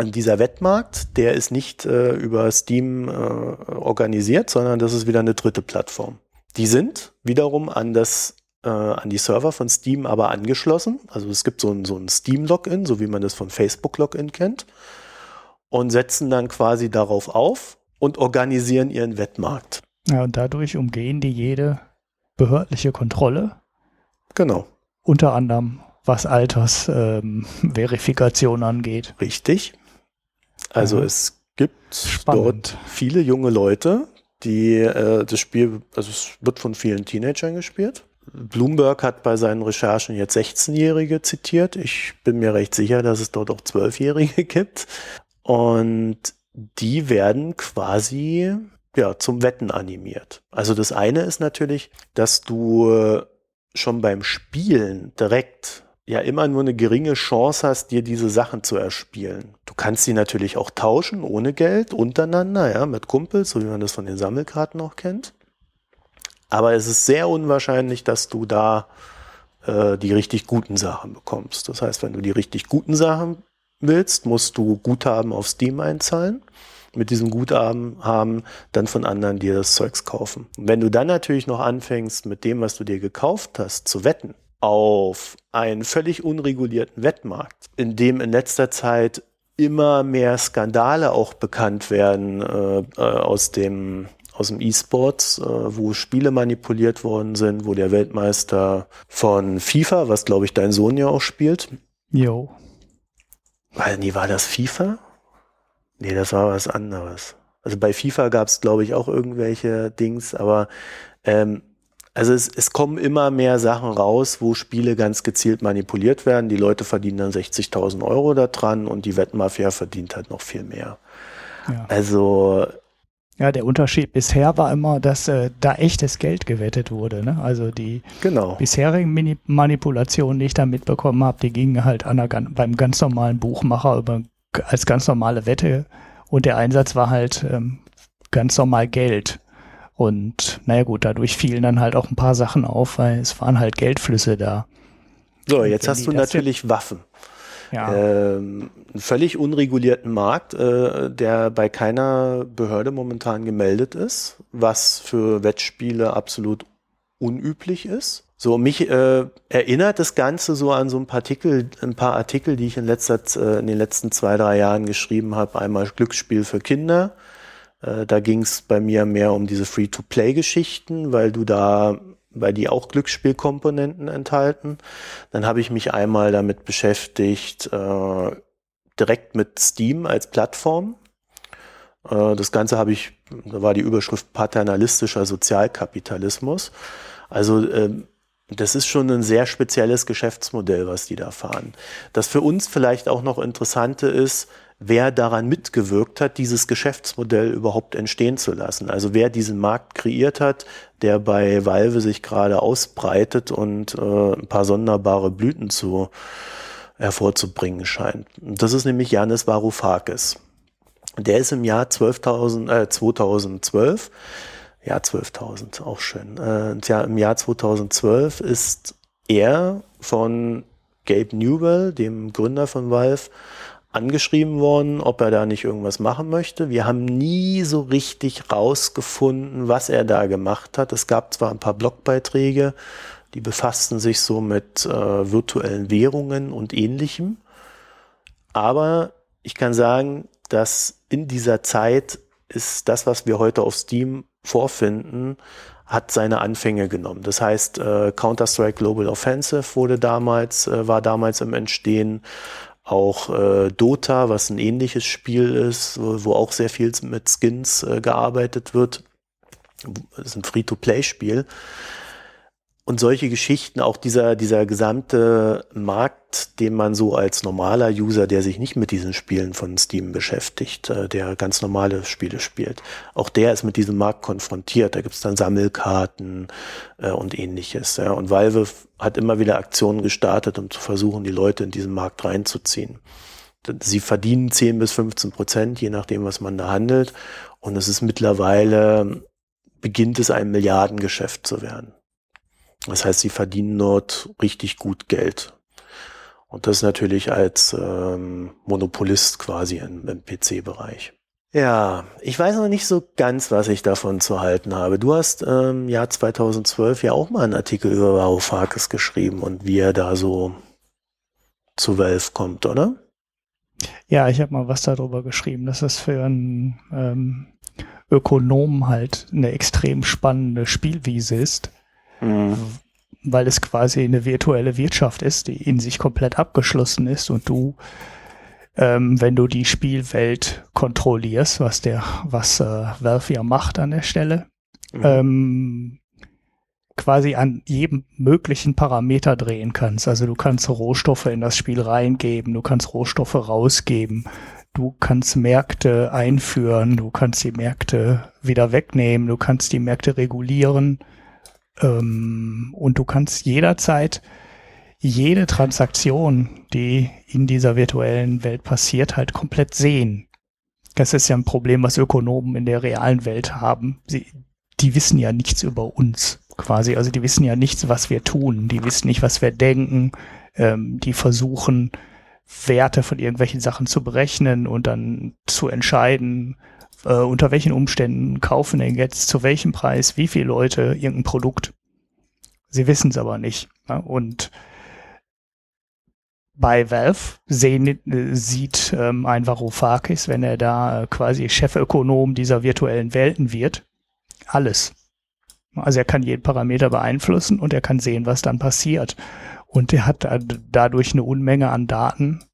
[SPEAKER 1] dieser Wettmarkt, der ist nicht äh, über Steam äh, organisiert, sondern das ist wieder eine dritte Plattform. Die sind wiederum an das äh, an die Server von Steam aber angeschlossen. Also es gibt so ein, so ein Steam-Login, so wie man das von Facebook-Login kennt, und setzen dann quasi darauf auf und organisieren ihren Wettmarkt.
[SPEAKER 2] Ja, und dadurch umgehen die jede behördliche Kontrolle.
[SPEAKER 1] Genau.
[SPEAKER 2] Unter anderem was Altersverifikation ähm, angeht.
[SPEAKER 1] Richtig. Also ja. es gibt Spannend. dort viele junge Leute, die äh, das Spiel, also es wird von vielen Teenagern gespielt. Bloomberg hat bei seinen Recherchen jetzt 16-Jährige zitiert. Ich bin mir recht sicher, dass es dort auch 12-Jährige gibt. Und die werden quasi ja, zum Wetten animiert. Also das eine ist natürlich, dass du schon beim Spielen direkt ja immer nur eine geringe Chance hast, dir diese Sachen zu erspielen. Du kannst sie natürlich auch tauschen ohne Geld untereinander, ja, mit Kumpels, so wie man das von den Sammelkarten auch kennt. Aber es ist sehr unwahrscheinlich, dass du da äh, die richtig guten Sachen bekommst. Das heißt, wenn du die richtig guten Sachen willst, musst du Guthaben auf Steam einzahlen. Mit diesem Guthaben haben dann von anderen dir das Zeugs kaufen. Und wenn du dann natürlich noch anfängst, mit dem, was du dir gekauft hast, zu wetten, auf einen völlig unregulierten Wettmarkt, in dem in letzter Zeit immer mehr Skandale auch bekannt werden äh, äh aus dem aus dem E-Sports, äh, wo Spiele manipuliert worden sind, wo der Weltmeister von FIFA, was glaube ich dein Sohn ja auch spielt.
[SPEAKER 2] Jo.
[SPEAKER 1] Weil, nee, war das FIFA? Nee, das war was anderes. Also bei FIFA gab es, glaube ich, auch irgendwelche Dings, aber ähm, also es, es kommen immer mehr Sachen raus, wo Spiele ganz gezielt manipuliert werden. Die Leute verdienen dann 60.000 Euro da dran und die Wettmafia verdient halt noch viel mehr. Ja. Also
[SPEAKER 2] ja, der Unterschied bisher war immer, dass äh, da echtes Geld gewettet wurde. Ne? Also die
[SPEAKER 1] genau.
[SPEAKER 2] bisherigen Mini Manipulationen, die ich da mitbekommen habe, die gingen halt an der, beim ganz normalen Buchmacher über, als ganz normale Wette und der Einsatz war halt ähm, ganz normal Geld. Und naja gut, dadurch fielen dann halt auch ein paar Sachen auf, weil es waren halt Geldflüsse da.
[SPEAKER 1] So, jetzt hast du natürlich Waffen. Ja. Ähm, einen völlig unregulierten Markt, äh, der bei keiner Behörde momentan gemeldet ist, was für Wettspiele absolut unüblich ist. So, mich äh, erinnert das Ganze so an so ein paar Artikel, ein paar Artikel, die ich in letzter, äh, in den letzten zwei, drei Jahren geschrieben habe. Einmal Glücksspiel für Kinder, äh, da ging es bei mir mehr um diese Free-to-Play-Geschichten, weil du da, weil die auch Glücksspielkomponenten enthalten. Dann habe ich mich einmal damit beschäftigt, äh, direkt mit Steam als Plattform. Äh, das Ganze habe ich, da war die Überschrift paternalistischer Sozialkapitalismus. Also ähm, das ist schon ein sehr spezielles Geschäftsmodell, was die da fahren. Das für uns vielleicht auch noch Interessante ist, wer daran mitgewirkt hat, dieses Geschäftsmodell überhaupt entstehen zu lassen. Also wer diesen Markt kreiert hat, der bei Valve sich gerade ausbreitet und äh, ein paar sonderbare Blüten zu hervorzubringen scheint. Das ist nämlich Janis Varoufakis. Der ist im Jahr 12.000, äh, 2012, ja 12.000, auch schön. Äh, Im Jahr 2012 ist er von Gabe Newell, dem Gründer von Valve, angeschrieben worden, ob er da nicht irgendwas machen möchte. Wir haben nie so richtig rausgefunden, was er da gemacht hat. Es gab zwar ein paar Blogbeiträge, die befassten sich so mit äh, virtuellen Währungen und ähnlichem. Aber ich kann sagen, dass in dieser Zeit ist das, was wir heute auf Steam vorfinden, hat seine Anfänge genommen. Das heißt, äh, Counter-Strike Global Offensive wurde damals, äh, war damals im Entstehen. Auch äh, Dota, was ein ähnliches Spiel ist, wo, auch sehr viel mit Skins äh, gearbeitet wird. Das ist ein Free-to-Play-Spiel. Und solche Geschichten, auch dieser, dieser gesamte Markt, den man so als normaler User, der sich nicht mit diesen Spielen von Steam beschäftigt, äh, der ganz normale Spiele spielt, auch der ist mit diesem Markt konfrontiert. Da gibt's dann Sammelkarten äh, und ähnliches. Ja. Und Valve hat immer wieder Aktionen gestartet, um zu versuchen, die Leute in diesen Markt reinzuziehen. Sie verdienen 10 bis 15 Prozent, je nachdem, was man da handelt. Und es ist mittlerweile, beginnt es ein Milliardengeschäft zu werden. Das heißt, sie verdienen dort richtig gut Geld. Und das natürlich als ähm, Monopolist quasi im, im PC-Bereich. Ja, ich weiß noch nicht so ganz, was ich davon zu halten habe. Du hast im ähm, Jahr 2012 ja auch mal einen Artikel über Varoufakis geschrieben und wie er da so zu Valve kommt, oder?
[SPEAKER 2] Ja, ich habe mal was darüber geschrieben, dass das für einen ähm, Ökonomen halt eine extrem spannende Spielwiese ist Mhm. Weil es quasi eine virtuelle Wirtschaft ist, die in sich komplett abgeschlossen ist und du, ähm, wenn du die Spielwelt kontrollierst, was der, was äh, Valve ja macht an der Stelle, mhm. ähm, quasi an jedem möglichen Parameter drehen kannst. Also du kannst Rohstoffe in das Spiel reingeben, du kannst Rohstoffe rausgeben, du kannst Märkte einführen, du kannst die Märkte wieder wegnehmen, du kannst die Märkte regulieren. Ähm, und du kannst jederzeit jede Transaktion, die in dieser virtuellen Welt passiert, halt komplett sehen. Das ist ja ein Problem, was Ökonomen in der realen Welt haben. Sie, die wissen ja nichts über uns quasi. Also die wissen ja nichts, was wir tun. Die wissen nicht, was wir denken. Ähm, die versuchen, Werte von irgendwelchen Sachen zu berechnen und dann zu entscheiden, äh, unter welchen Umständen kaufen denn jetzt zu welchem Preis wie viele Leute irgendein Produkt. Sie wissen es aber nicht. Ja? Und bei Valve sehen, äh, sieht ähm, ein Varoufakis, wenn er da äh, quasi Chefökonom dieser virtuellen Welten wird, alles. Also er kann jeden Parameter beeinflussen und er kann sehen, was dann passiert. Und er hat dadurch eine Unmenge an Daten,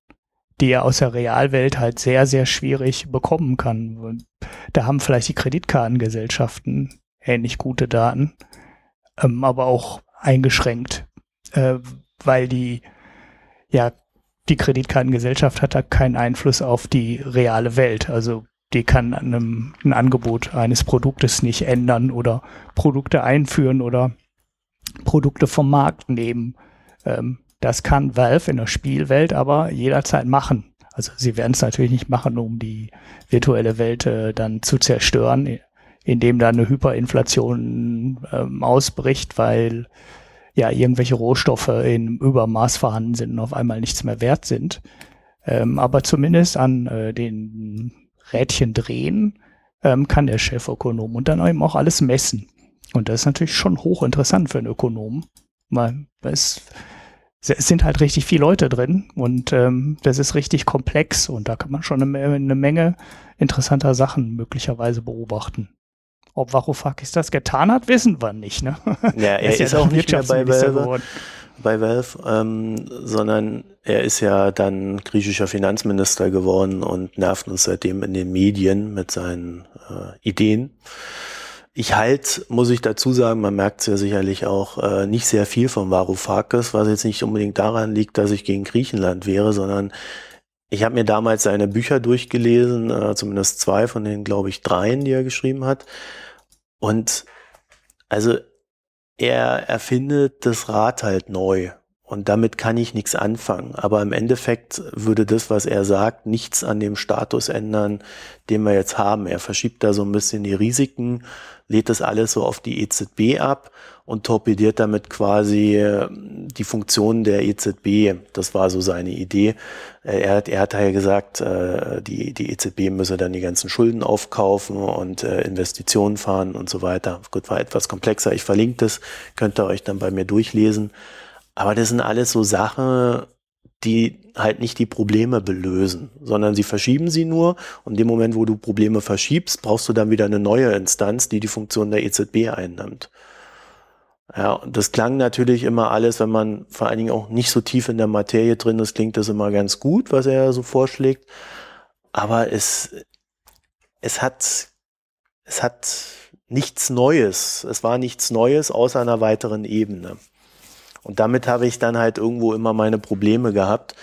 [SPEAKER 2] die er aus der Realwelt halt sehr, sehr schwierig bekommen kann. Da haben vielleicht die Kreditkartengesellschaften ähnlich gute Daten, ähm, aber auch eingeschränkt, äh, weil die, ja, die Kreditkartengesellschaft hat da keinen Einfluss auf die reale Welt. Also die kann einem, ein Angebot eines Produktes nicht ändern oder Produkte einführen oder Produkte vom Markt nehmen. Ähm, das kann Valve in der Spielwelt aber jederzeit machen. Also sie werden es natürlich nicht machen, um die virtuelle Welt äh, dann zu zerstören, indem da eine Hyperinflation ähm, ausbricht, weil ja irgendwelche Rohstoffe in Übermaß vorhanden sind und auf einmal nichts mehr wert sind. Ähm, aber zumindest an äh, den Rädchen drehen ähm, kann der Chefökonom und dann eben auch alles messen. Und das ist natürlich schon hochinteressant für einen Ökonom, weil es es sind halt richtig viele Leute drin und ähm, das ist richtig komplex und da kann man schon eine, eine Menge interessanter Sachen möglicherweise beobachten. Ob Varoufakis das getan hat, wissen wir nicht. Ne?
[SPEAKER 1] Ja, er ist, ist auch nicht mehr bei Valve, bei Valve ähm, sondern er ist ja dann griechischer Finanzminister geworden und nervt uns seitdem in den Medien mit seinen äh, Ideen. Ich halt, muss ich dazu sagen, man merkt es ja sicherlich auch, äh, nicht sehr viel von Varoufakis, was jetzt nicht unbedingt daran liegt, dass ich gegen Griechenland wäre, sondern ich habe mir damals seine Bücher durchgelesen, äh, zumindest zwei von den, glaube ich, dreien, die er geschrieben hat. Und also er erfindet das Rad halt neu. Und damit kann ich nichts anfangen. Aber im Endeffekt würde das, was er sagt, nichts an dem Status ändern, den wir jetzt haben. Er verschiebt da so ein bisschen die Risiken, lädt das alles so auf die EZB ab und torpediert damit quasi äh, die Funktionen der EZB. Das war so seine Idee. Äh, er hat, er hat ja gesagt, äh, die, die EZB müsse dann die ganzen Schulden aufkaufen und Investitionen fahren und so weiter. Gut, war etwas komplexer. Ich verlinke das, könnt ihr euch dann bei mir durchlesen. Aber das sind alles so Sachen, die halt nicht die Probleme belösen, sondern sie verschieben sie nur und in dem Moment, wo du Probleme verschiebst, brauchst du dann wieder eine neue Instanz, die die Funktion der EZB einnimmt. Ja, und das klang natürlich immer alles, wenn man vor allen Dingen auch nicht so tief in der Materie drin ist, klingt das immer ganz gut, was er so vorschlägt. Aber es, es hat, es hat nichts Neues. Es war nichts Neues außer einer weiteren Ebene. Und damit habe ich dann halt irgendwo immer meine Probleme gehabt,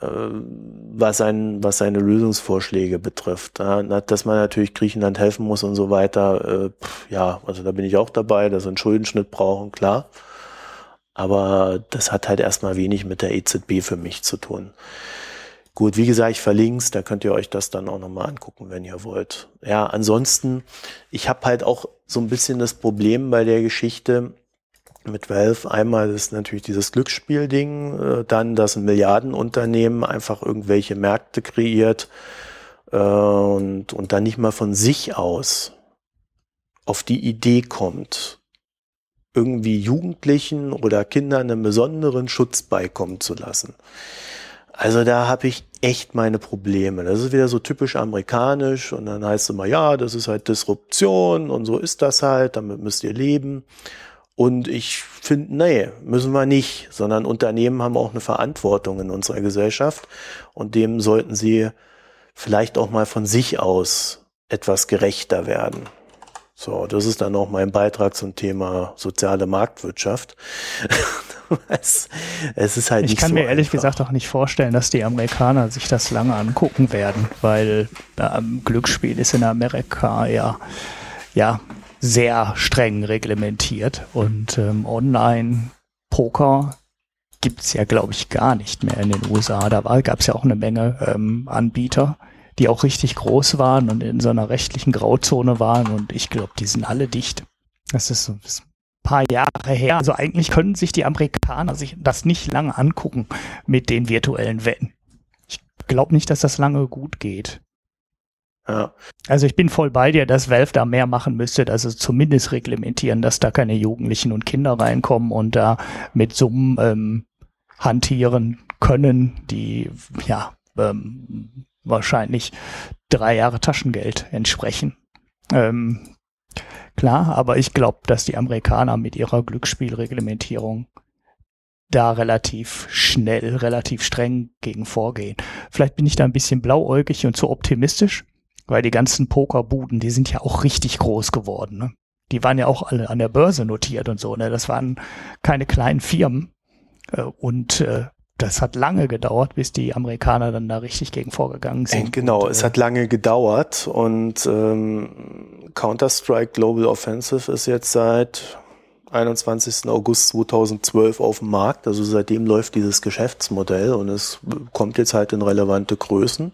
[SPEAKER 1] äh, was, ein, was seine Lösungsvorschläge betrifft. Dass man natürlich Griechenland helfen muss und so weiter. Äh, ja, also da bin ich auch dabei, dass wir einen Schuldenschnitt brauchen, klar. Aber das hat halt erstmal wenig mit der EZB für mich zu tun. Gut, wie gesagt, ich verlinke es, da könnt ihr euch das dann auch nochmal angucken, wenn ihr wollt. Ja, ansonsten, ich habe halt auch so ein bisschen das Problem bei der Geschichte mit Valve. Einmal ist natürlich dieses Glücksspielding, äh, dann, dass ein Milliardenunternehmen einfach irgendwelche Märkte kreiert äh, und, und dann nicht mal von sich aus auf die Idee kommt, irgendwie Jugendlichen oder Kindern einen besonderen Schutz beikommen zu lassen. Also da habe ich echt meine Probleme. Das ist wieder so typisch amerikanisch und dann heißt es immer, ja, das ist halt Disruption und so ist das halt, damit müsst ihr leben. Und ich finde, nee, müssen wir nicht, sondern Unternehmen haben auch eine Verantwortung in unserer Gesellschaft und dem sollten sie vielleicht auch mal von sich aus etwas gerechter werden. So, das ist dann auch mein Beitrag zum Thema soziale Marktwirtschaft. es, es, ist halt
[SPEAKER 2] ich
[SPEAKER 1] nicht
[SPEAKER 2] kann
[SPEAKER 1] so
[SPEAKER 2] mir ehrlich
[SPEAKER 1] einfach.
[SPEAKER 2] gesagt auch nicht vorstellen, dass die Amerikaner sich das lange angucken werden, weil ähm, Glücksspiel ist in Amerika ja, ja sehr streng reglementiert und ähm, Online-Poker gibt's ja, glaube ich, gar nicht mehr in den USA. Da gab es ja auch eine Menge ähm, Anbieter, die auch richtig groß waren und in so einer rechtlichen Grauzone waren und ich glaube, die sind alle dicht. Das ist so ein paar Jahre her. Also eigentlich können sich die Amerikaner sich das nicht lange angucken mit den virtuellen Wetten. Ich glaube nicht, dass das lange gut geht.
[SPEAKER 1] Ja.
[SPEAKER 2] Also ich bin voll bei dir, dass Valve da mehr machen müsste, also zumindest reglementieren, dass da keine Jugendlichen und Kinder reinkommen und da mit Summen ähm, hantieren können, die ja ähm, wahrscheinlich drei Jahre Taschengeld entsprechen. Ähm, klar, aber ich glaube, dass die Amerikaner mit ihrer Glücksspielreglementierung da relativ schnell, relativ streng gegen vorgehen. Vielleicht bin ich da ein bisschen blauäugig und zu optimistisch, weil die ganzen Pokerbuden, die sind ja auch richtig groß geworden. Ne? Die waren ja auch alle an der Börse notiert und so. Ne? Das waren keine kleinen Firmen. Äh, und äh, das hat lange gedauert, bis die Amerikaner dann da richtig gegen vorgegangen sind.
[SPEAKER 1] Genau,
[SPEAKER 2] und,
[SPEAKER 1] es hat lange gedauert und ähm, Counter-Strike Global Offensive ist jetzt seit 21. August 2012 auf dem Markt. Also seitdem läuft dieses Geschäftsmodell und es kommt jetzt halt in relevante Größen.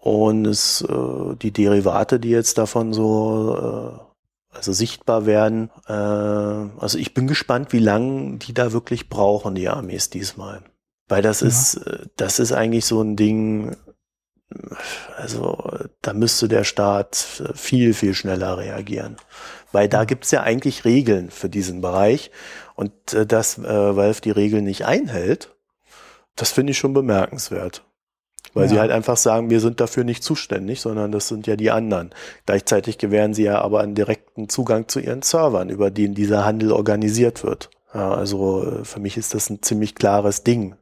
[SPEAKER 1] Und es, äh, die Derivate, die jetzt davon so äh, also sichtbar werden, äh, also ich bin gespannt, wie lange die da wirklich brauchen, die Armees diesmal. Weil das ja. ist, äh, das ist eigentlich so ein Ding, also da müsste der Staat viel, viel schneller reagieren. Weil da gibt's ja eigentlich Regeln für diesen Bereich. Und äh, dass äh, Valve die Regeln nicht einhält, das finde ich schon bemerkenswert. Weil ja. sie halt einfach sagen, wir sind dafür nicht zuständig, sondern das sind ja die anderen. Gleichzeitig gewähren sie ja aber einen direkten Zugang zu ihren Servern, über den dieser Handel organisiert wird. Ja, also äh, für mich ist das ein ziemlich klares Ding,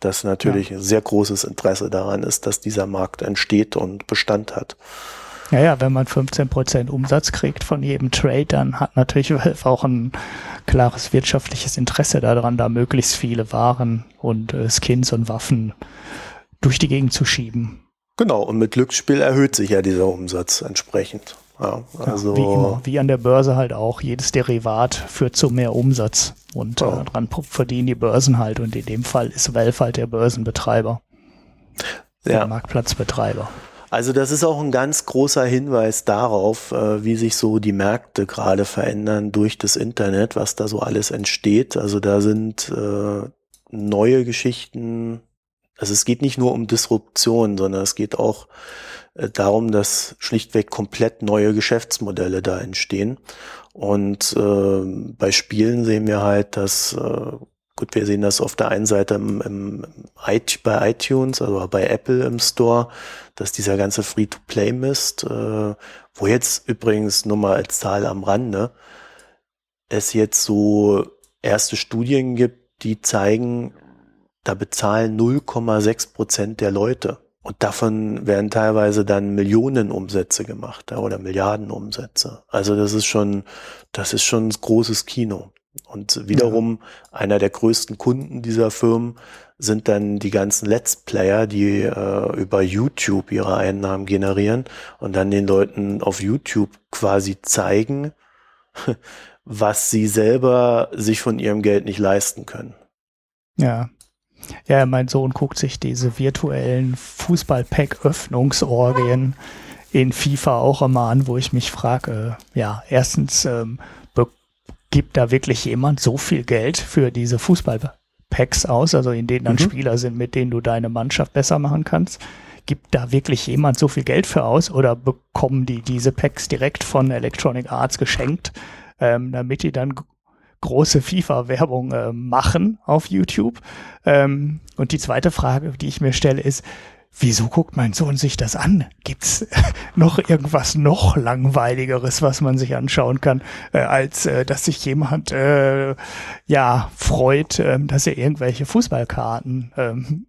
[SPEAKER 1] dass natürlich ja. ein sehr großes Interesse daran ist, dass dieser Markt entsteht und Bestand hat.
[SPEAKER 2] Ja, ja, wenn man 15% Umsatz kriegt von jedem Trade, dann hat natürlich Valve auch ein klares wirtschaftliches Interesse daran, da möglichst viele Waren und äh, Skins und Waffen durch die Gegend zu schieben.
[SPEAKER 1] Genau, und mit Glücksspiel erhöht sich ja dieser Umsatz entsprechend. Ja, also
[SPEAKER 2] ja, wie immer, wie an der Börse halt auch. Jedes Derivat führt zu mehr Umsatz und ja. äh, dran verdienen die Börsen halt und in dem Fall ist Valve halt der Börsenbetreiber. Der Marktplatzbetreiber.
[SPEAKER 1] Also das ist auch ein ganz großer Hinweis darauf, äh, wie sich so die Märkte gerade verändern durch das Internet, was da so alles entsteht. Also da sind äh, neue Geschichten also es geht nicht nur um Disruption, sondern es geht auch äh, darum, dass schlichtweg komplett neue Geschäftsmodelle da entstehen. Und äh, bei Spielen sehen wir halt, dass äh, gut, wir sehen das auf der einen Seite im, im, bei iTunes, also bei Apple im Store, dass dieser ganze Free-to-Play-Mist, äh, wo jetzt übrigens nur mal als Zahl am Rande, es jetzt so erste Studien gibt, die zeigen, da bezahlen 0,6 Prozent der Leute. Und davon werden teilweise dann Millionen Umsätze gemacht oder Milliarden Umsätze. Also das ist schon, das ist schon ein großes Kino. Und wiederum ja. einer der größten Kunden dieser Firmen sind dann die ganzen Let's Player, die äh, über YouTube ihre Einnahmen generieren und dann den Leuten auf YouTube quasi zeigen, was sie selber sich von ihrem Geld nicht leisten können.
[SPEAKER 2] Ja. Ja, mein Sohn guckt sich diese virtuellen Fußball-Pack-Öffnungsorgien in FIFA auch immer an, wo ich mich frage, äh, ja, erstens, ähm, gibt da wirklich jemand so viel Geld für diese Fußball-Packs aus, also in denen dann mhm. Spieler sind, mit denen du deine Mannschaft besser machen kannst? Gibt da wirklich jemand so viel Geld für aus oder bekommen die diese Packs direkt von Electronic Arts geschenkt, ähm, damit die dann große FIFA-Werbung äh, machen auf YouTube. Ähm, und die zweite Frage, die ich mir stelle, ist, wieso guckt mein Sohn sich das an? Gibt's noch irgendwas noch langweiligeres, was man sich anschauen kann, äh, als äh, dass sich jemand äh, ja freut, äh, dass er irgendwelche Fußballkarten ähm,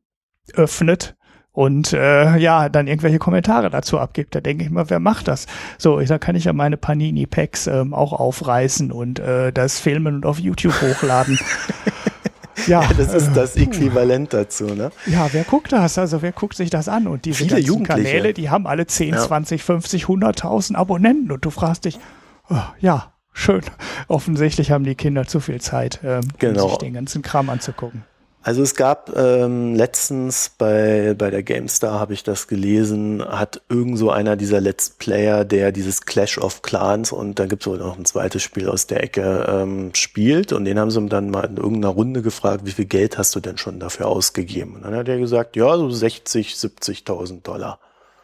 [SPEAKER 2] öffnet und äh, ja, dann irgendwelche Kommentare dazu abgibt. Da denke ich mal, wer macht das? So, da kann ich ja meine Panini-Packs ähm, auch aufreißen und äh, das filmen und auf YouTube hochladen.
[SPEAKER 1] Ja, ja, das ist das Äquivalent dazu, ne?
[SPEAKER 2] Ja, wer guckt das? Also wer guckt sich das an? Und diese Viele ganzen Kanäle, die haben alle 10, ja. 20, 50, 100.000 Abonnenten und du fragst dich, oh, ja, schön. Offensichtlich haben die Kinder zu viel Zeit, ähm, genau. um sich den ganzen Kram anzugucken.
[SPEAKER 1] Also es gab ähm, letztens bei, bei der GameStar, habe ich das gelesen, hat irgend so einer dieser Let's Player, der dieses Clash of Clans und da gibt es wohl noch ein zweites Spiel aus der Ecke ähm, spielt und den haben sie dann mal in irgendeiner Runde gefragt, wie viel Geld hast du denn schon dafür ausgegeben? Und dann hat er gesagt, ja, so 60, 70.000 Dollar.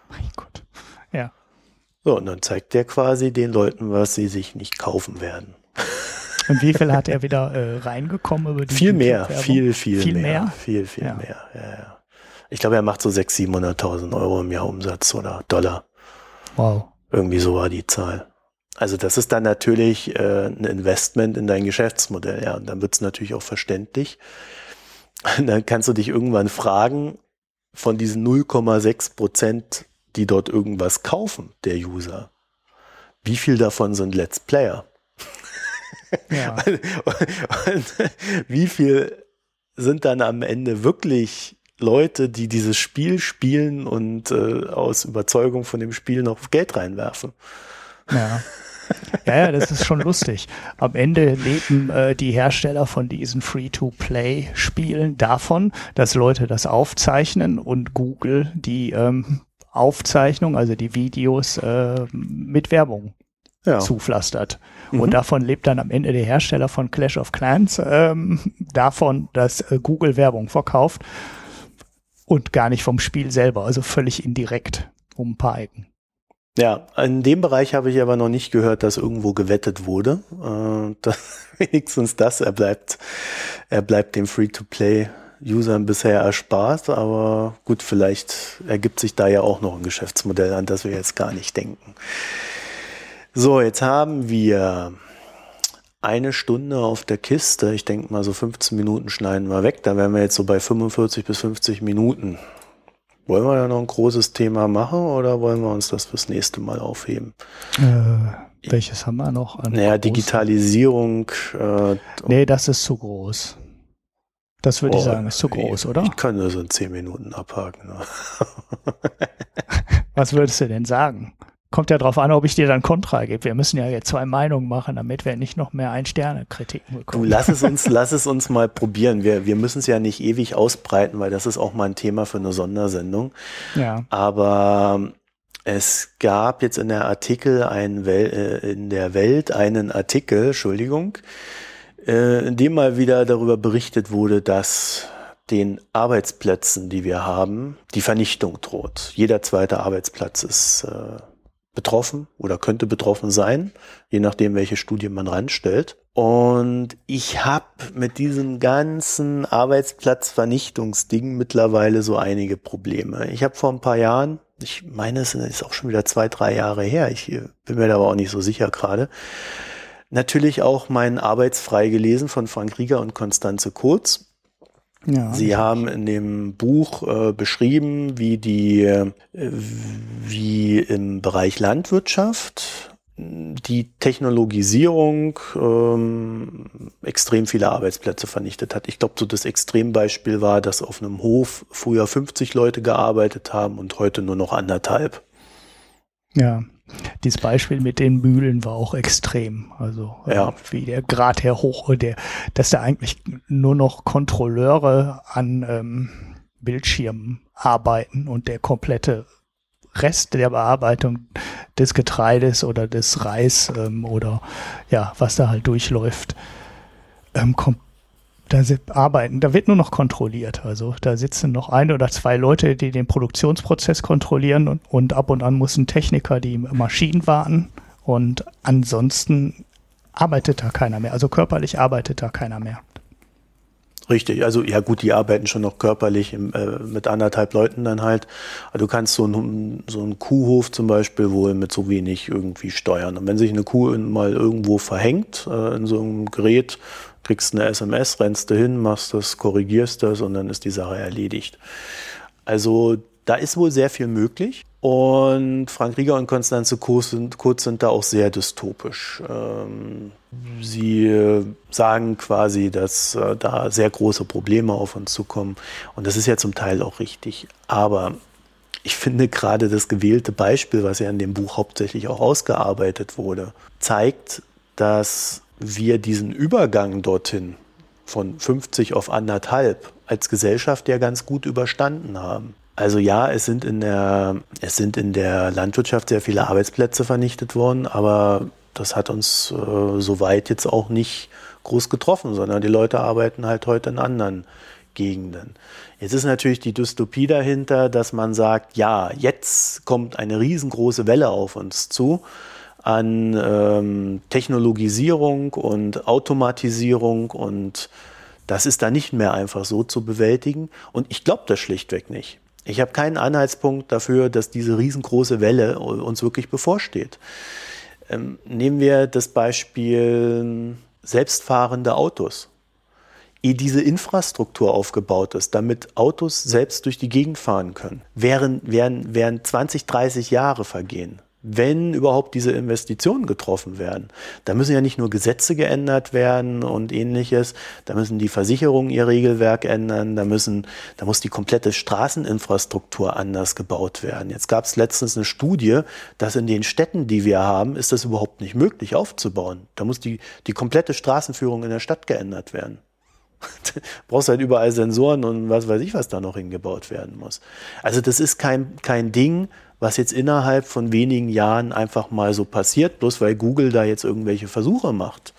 [SPEAKER 2] Mein Gott, ja.
[SPEAKER 1] So, und dann zeigt der quasi den Leuten, was sie sich nicht kaufen werden.
[SPEAKER 2] Und wie viel hat er wieder äh, reingekommen über
[SPEAKER 1] die Viel mehr, viel, viel, viel mehr, mehr. Viel, viel ja. mehr. Ja, ja. Ich glaube, er macht so 600.000, 700.000 Euro im Jahr Umsatz oder Dollar.
[SPEAKER 2] Wow.
[SPEAKER 1] Irgendwie so war die Zahl. Also das ist dann natürlich äh, ein Investment in dein Geschäftsmodell, ja. Und dann wird es natürlich auch verständlich. Und dann kannst du dich irgendwann fragen, von diesen 0,6 Prozent, die dort irgendwas kaufen, der User, wie viel davon sind Let's Player? Ja. und, und wie viel sind dann am Ende wirklich Leute, die dieses Spiel spielen und äh, aus Überzeugung von dem Spiel noch Geld reinwerfen?
[SPEAKER 2] Ja. Ja, ja, das ist schon lustig. Am Ende leben äh, die Hersteller von diesen Free-to-Play-Spielen davon, dass Leute das aufzeichnen und Google die ähm, Aufzeichnung, also die Videos äh, mit Werbung ja. zupflastert. Mhm. Und davon lebt dann am Ende der Hersteller von Clash of Clans ähm, davon, dass äh, Google Werbung verkauft und gar nicht vom Spiel selber, also völlig indirekt um ein paar Ecken.
[SPEAKER 1] Ja, in dem Bereich habe ich aber noch nicht gehört, dass irgendwo gewettet wurde. Äh, das, wenigstens das, er bleibt, er bleibt dem Free-to-Play Usern bisher erspart, aber gut, vielleicht ergibt sich da ja auch noch ein Geschäftsmodell, an das wir jetzt gar nicht denken. So, jetzt haben wir eine Stunde auf der Kiste. Ich denke mal, so 15 Minuten schneiden wir weg. Da wären wir jetzt so bei 45 bis 50 Minuten. Wollen wir da noch ein großes Thema machen oder wollen wir uns das fürs nächste Mal aufheben?
[SPEAKER 2] Äh, welches haben wir noch?
[SPEAKER 1] An naja, Digitalisierung.
[SPEAKER 2] Äh, nee, das ist zu groß. Das würde oh, ich sagen, ist zu groß, oder?
[SPEAKER 1] Ich kann nur so in 10 Minuten abhaken. Ne?
[SPEAKER 2] Was würdest du denn sagen? Kommt ja darauf an, ob ich dir dann Kontra gebe. Wir müssen ja jetzt zwei Meinungen machen, damit wir nicht noch mehr Ein-Sterne-Kritiken bekommen.
[SPEAKER 1] Du lass es uns, lass es uns mal probieren. Wir, wir müssen es ja nicht ewig ausbreiten, weil das ist auch mal ein Thema für eine Sondersendung.
[SPEAKER 2] Ja.
[SPEAKER 1] Aber es gab jetzt in der Artikel ein Wel äh, in der Welt einen Artikel, Entschuldigung, äh, in dem mal wieder darüber berichtet wurde, dass den Arbeitsplätzen, die wir haben, die Vernichtung droht. Jeder zweite Arbeitsplatz ist äh, betroffen oder könnte betroffen sein, je nachdem, welche Studie man ranstellt. Und ich habe mit diesem ganzen Arbeitsplatzvernichtungsding mittlerweile so einige Probleme. Ich habe vor ein paar Jahren, ich meine, es ist auch schon wieder zwei, drei Jahre her, ich bin mir da aber auch nicht so sicher gerade, natürlich auch meinen Arbeitsfrei gelesen von Frank Rieger und Konstanze Kurz. Ja, Sie haben in dem Buch äh, beschrieben, wie die, äh, wie im Bereich Landwirtschaft die Technologisierung ähm, extrem viele Arbeitsplätze vernichtet hat. Ich glaube, so das Extrembeispiel war, dass auf einem Hof früher 50 Leute gearbeitet haben und heute nur noch anderthalb.
[SPEAKER 2] Ja, dieses Beispiel mit den Mühlen war auch extrem. Also äh, ja. wie der Grad her hoch, der, dass da eigentlich nur noch Kontrolleure an ähm, Bildschirmen arbeiten und der komplette Rest der Bearbeitung des Getreides oder des Reis ähm, oder ja, was da halt durchläuft, ähm, kommt da arbeiten, da wird nur noch kontrolliert. Also da sitzen noch ein oder zwei Leute, die den Produktionsprozess kontrollieren und, und ab und an muss ein Techniker die Maschinen warten und ansonsten arbeitet da keiner mehr. Also körperlich arbeitet da keiner mehr.
[SPEAKER 1] Richtig, also ja gut, die arbeiten schon noch körperlich im, äh, mit anderthalb Leuten dann halt. Aber du kannst so einen so Kuhhof zum Beispiel wohl mit so wenig irgendwie steuern. Und wenn sich eine Kuh mal irgendwo verhängt äh, in so einem Gerät, kriegst eine SMS, rennst du hin, machst das, korrigierst das und dann ist die Sache erledigt. Also da ist wohl sehr viel möglich. Und Frank Rieger und Konstanze Kurz sind, Kurz sind da auch sehr dystopisch. Ähm, sie sagen quasi, dass äh, da sehr große Probleme auf uns zukommen. Und das ist ja zum Teil auch richtig. Aber ich finde gerade das gewählte Beispiel, was ja in dem Buch hauptsächlich auch ausgearbeitet wurde, zeigt, dass wir diesen Übergang dorthin von 50 auf anderthalb als Gesellschaft ja ganz gut überstanden haben. Also ja, es sind in der, es sind in der Landwirtschaft sehr viele Arbeitsplätze vernichtet worden, aber das hat uns äh, soweit jetzt auch nicht groß getroffen, sondern die Leute arbeiten halt heute in anderen Gegenden. Jetzt ist natürlich die Dystopie dahinter, dass man sagt, ja, jetzt kommt eine riesengroße Welle auf uns zu an ähm, Technologisierung und Automatisierung und das ist da nicht mehr einfach so zu bewältigen. Und ich glaube das schlichtweg nicht. Ich habe keinen Anhaltspunkt dafür, dass diese riesengroße Welle uns wirklich bevorsteht. Ähm, nehmen wir das Beispiel selbstfahrende Autos. Ehe diese Infrastruktur aufgebaut ist, damit Autos selbst durch die Gegend fahren können, wären, wären, wären 20, 30 Jahre vergehen wenn überhaupt diese Investitionen getroffen werden. Da müssen ja nicht nur Gesetze geändert werden und ähnliches, da müssen die Versicherungen ihr Regelwerk ändern, da müssen, da muss die komplette Straßeninfrastruktur anders gebaut werden. Jetzt gab es letztens eine Studie, dass in den Städten, die wir haben, ist das überhaupt nicht möglich aufzubauen. Da muss die, die komplette Straßenführung in der Stadt geändert werden. brauchst halt überall Sensoren und was weiß ich, was da noch hingebaut werden muss. Also das ist kein, kein Ding, was jetzt innerhalb von wenigen Jahren einfach mal so passiert, bloß weil Google da jetzt irgendwelche Versuche macht,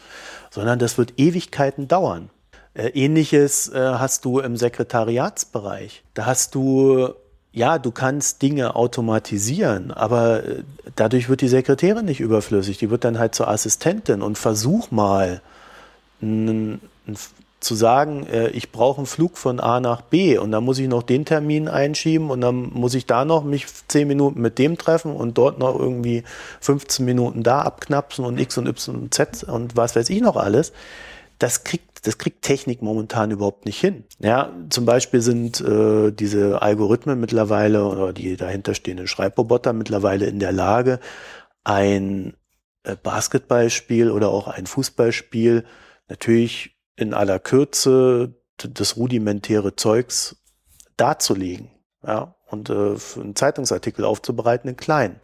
[SPEAKER 1] sondern das wird Ewigkeiten dauern. Äh, Ähnliches äh, hast du im Sekretariatsbereich. Da hast du, ja, du kannst Dinge automatisieren, aber äh, dadurch wird die Sekretärin nicht überflüssig. Die wird dann halt zur Assistentin und versuch mal, ein, ein zu sagen, äh, ich brauche einen Flug von A nach B und dann muss ich noch den Termin einschieben und dann muss ich da noch mich zehn Minuten mit dem treffen und dort noch irgendwie 15 Minuten da abknapsen und X und Y und Z und was weiß ich noch alles. Das kriegt, das kriegt Technik momentan überhaupt nicht hin. Ja, zum Beispiel sind äh, diese Algorithmen mittlerweile oder die dahinterstehenden Schreibroboter mittlerweile in der Lage, ein äh, Basketballspiel oder auch ein Fußballspiel natürlich in aller Kürze das rudimentäre Zeugs darzulegen. Ja, und äh, einen Zeitungsartikel aufzubereiten in klein.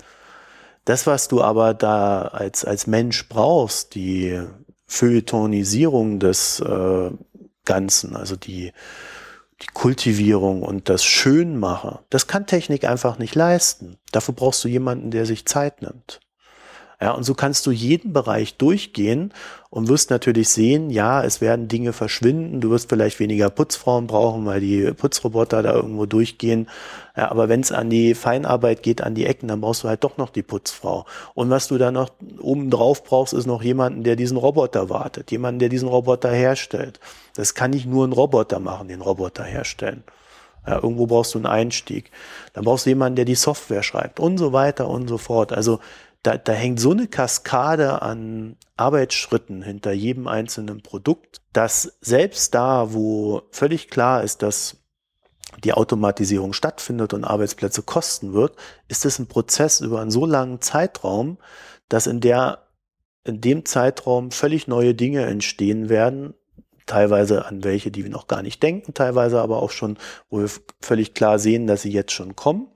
[SPEAKER 1] Das, was du aber da als, als Mensch brauchst, die Feuilletonisierung des äh, Ganzen, also die, die Kultivierung und das Schönmachen, das kann Technik einfach nicht leisten. Dafür brauchst du jemanden, der sich Zeit nimmt. Ja, und so kannst du jeden Bereich durchgehen und wirst natürlich sehen, ja, es werden Dinge verschwinden. Du wirst vielleicht weniger Putzfrauen brauchen, weil die Putzroboter da irgendwo durchgehen. Ja, aber wenn es an die Feinarbeit geht, an die Ecken, dann brauchst du halt doch noch die Putzfrau. Und was du da noch oben drauf brauchst, ist noch jemanden, der diesen Roboter wartet, jemanden, der diesen Roboter herstellt. Das kann nicht nur ein Roboter machen, den Roboter herstellen. Ja, irgendwo brauchst du einen Einstieg. Dann brauchst du jemanden, der die Software schreibt und so weiter und so fort. Also da, da hängt so eine Kaskade an Arbeitsschritten hinter jedem einzelnen Produkt, dass selbst da, wo völlig klar ist, dass die Automatisierung stattfindet und Arbeitsplätze kosten wird, ist es ein Prozess über einen so langen Zeitraum, dass in der, in dem Zeitraum völlig neue Dinge entstehen werden, teilweise an welche, die wir noch gar nicht denken, teilweise aber auch schon, wo wir völlig klar sehen, dass sie jetzt schon kommen.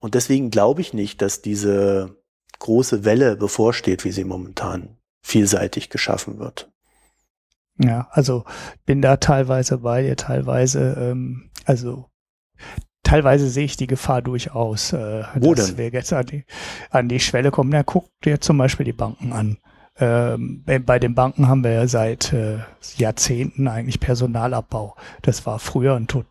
[SPEAKER 1] Und deswegen glaube ich nicht, dass diese große Welle bevorsteht, wie sie momentan vielseitig geschaffen wird.
[SPEAKER 2] Ja, also bin da teilweise bei dir, teilweise, ähm, also teilweise sehe ich die Gefahr durchaus, äh,
[SPEAKER 1] Wo
[SPEAKER 2] dass
[SPEAKER 1] denn?
[SPEAKER 2] wir jetzt an die, an die Schwelle kommen. Na, guck dir zum Beispiel die Banken an. Ähm, bei- den Banken haben wir ja seit äh, Jahrzehnten eigentlich Personalabbau. Das war früher ein to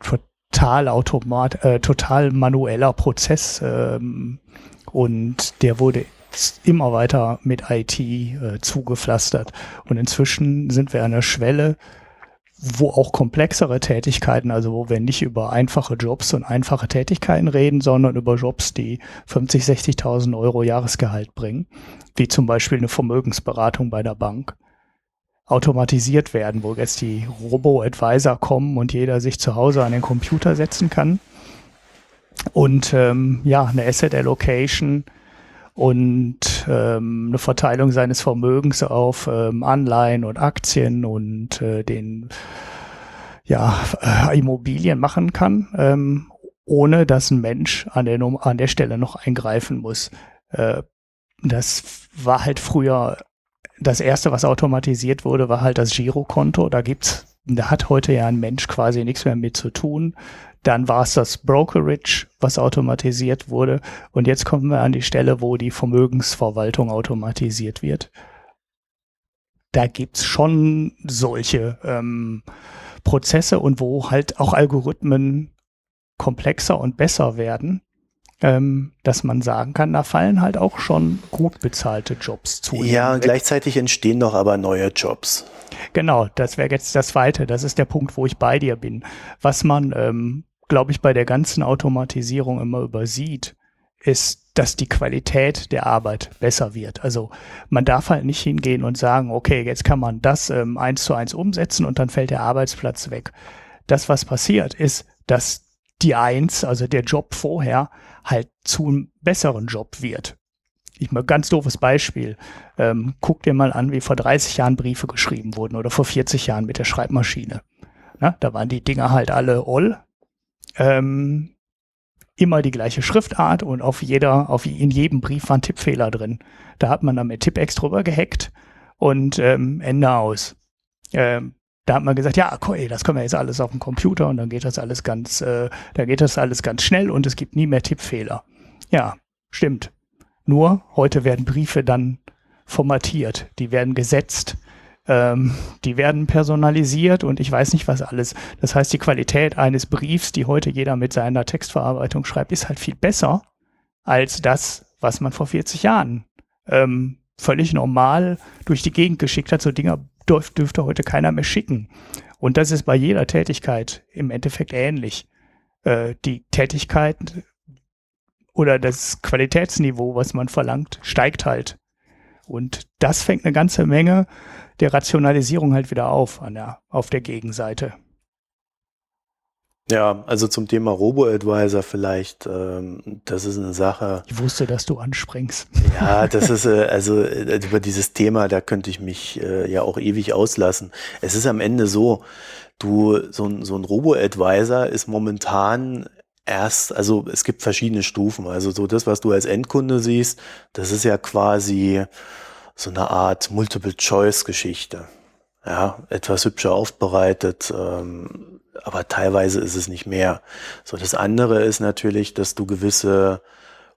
[SPEAKER 2] total automat, äh, total manueller Prozess ähm, und der wurde immer weiter mit IT äh, zugepflastert. Und inzwischen sind wir an der Schwelle, wo auch komplexere Tätigkeiten, also wo wir nicht über einfache Jobs und einfache Tätigkeiten reden, sondern über Jobs, die 50, 60.000 Euro Jahresgehalt bringen, wie zum Beispiel eine Vermögensberatung bei der Bank, automatisiert werden, wo jetzt die Robo-Advisor kommen und jeder sich zu Hause an den Computer setzen kann. Und ähm, ja, eine Asset Allocation und ähm, eine Verteilung seines Vermögens auf ähm, Anleihen und Aktien und äh, den ja, äh, Immobilien machen kann, ähm, ohne dass ein Mensch an der, an der Stelle noch eingreifen muss. Äh, das war halt früher das erste, was automatisiert wurde, war halt das Girokonto. Da gibt's, da hat heute ja ein Mensch quasi nichts mehr mit zu tun. Dann war es das Brokerage, was automatisiert wurde. Und jetzt kommen wir an die Stelle, wo die Vermögensverwaltung automatisiert wird. Da gibt's schon solche ähm, Prozesse und wo halt auch Algorithmen komplexer und besser werden, ähm, dass man sagen kann, da fallen halt auch schon gut bezahlte Jobs zu.
[SPEAKER 1] Ja, und gleichzeitig entstehen doch aber neue Jobs.
[SPEAKER 2] Genau, das wäre jetzt das Zweite. Das ist der Punkt, wo ich bei dir bin. Was man, ähm, glaube ich, bei der ganzen Automatisierung immer übersieht, ist, dass die Qualität der Arbeit besser wird. Also man darf halt nicht hingehen und sagen, okay, jetzt kann man das ähm, eins zu eins umsetzen und dann fällt der Arbeitsplatz weg. Das, was passiert, ist, dass die Eins, also der Job vorher, halt zu einem besseren Job wird. Ich mal ganz doofes Beispiel. Ähm, guck dir mal an, wie vor 30 Jahren Briefe geschrieben wurden oder vor 40 Jahren mit der Schreibmaschine. Na, da waren die Dinger halt alle all. Ähm, immer die gleiche Schriftart und auf jeder, auf in jedem Brief waren Tippfehler drin. Da hat man dann mit Tippex drüber gehackt und ähm, Ende aus. Ähm, da hat man gesagt, ja, okay, das können wir jetzt alles auf dem Computer und dann geht das alles ganz, äh, da geht das alles ganz schnell und es gibt nie mehr Tippfehler. Ja, stimmt. Nur heute werden Briefe dann formatiert, die werden gesetzt, ähm, die werden personalisiert und ich weiß nicht was alles. Das heißt, die Qualität eines Briefs, die heute jeder mit seiner Textverarbeitung schreibt, ist halt viel besser als das, was man vor 40 Jahren ähm, völlig normal durch die Gegend geschickt hat. So Dinger dürf, dürfte heute keiner mehr schicken. Und das ist bei jeder Tätigkeit im Endeffekt ähnlich. Äh, die Tätigkeit oder das Qualitätsniveau, was man verlangt, steigt halt. Und das fängt eine ganze Menge der Rationalisierung halt wieder auf an der, auf der Gegenseite.
[SPEAKER 1] Ja, also zum Thema Robo-Advisor vielleicht, ähm, das ist eine Sache.
[SPEAKER 2] Ich wusste, dass du anspringst.
[SPEAKER 1] Ja, das ist äh, also äh, über dieses Thema, da könnte ich mich äh, ja auch ewig auslassen. Es ist am Ende so, du so ein so ein Robo-Advisor ist momentan erst, also es gibt verschiedene Stufen. Also so das, was du als Endkunde siehst, das ist ja quasi so eine Art Multiple-Choice-Geschichte. Ja, etwas hübscher aufbereitet, ähm, aber teilweise ist es nicht mehr. So, das andere ist natürlich, dass du gewisse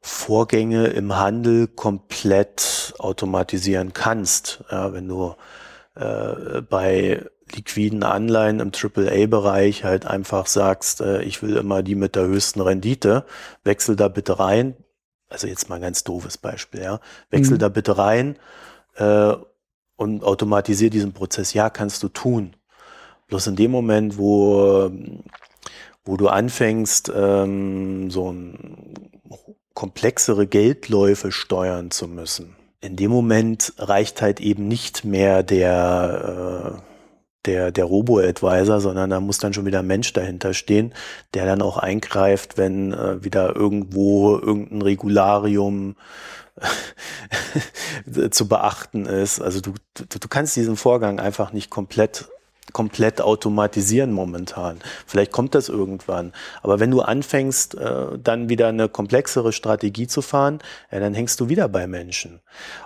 [SPEAKER 1] Vorgänge im Handel komplett automatisieren kannst. Ja, wenn du äh, bei liquiden Anleihen im AAA-Bereich halt einfach sagst, äh, ich will immer die mit der höchsten Rendite, wechsel da bitte rein. Also jetzt mal ein ganz doofes Beispiel, ja. Wechsel mhm. da bitte rein äh, und automatisier diesen Prozess. Ja, kannst du tun. Bloß in dem Moment, wo, wo du anfängst, ähm, so komplexere Geldläufe steuern zu müssen, in dem Moment reicht halt eben nicht mehr der, äh, der, der Robo-Advisor, sondern da muss dann schon wieder ein Mensch dahinter stehen, der dann auch eingreift, wenn äh, wieder irgendwo irgendein Regularium zu beachten ist. Also du, du, du kannst diesen Vorgang einfach nicht komplett komplett automatisieren momentan. Vielleicht kommt das irgendwann. Aber wenn du anfängst, äh, dann wieder eine komplexere Strategie zu fahren, ja, dann hängst du wieder bei Menschen.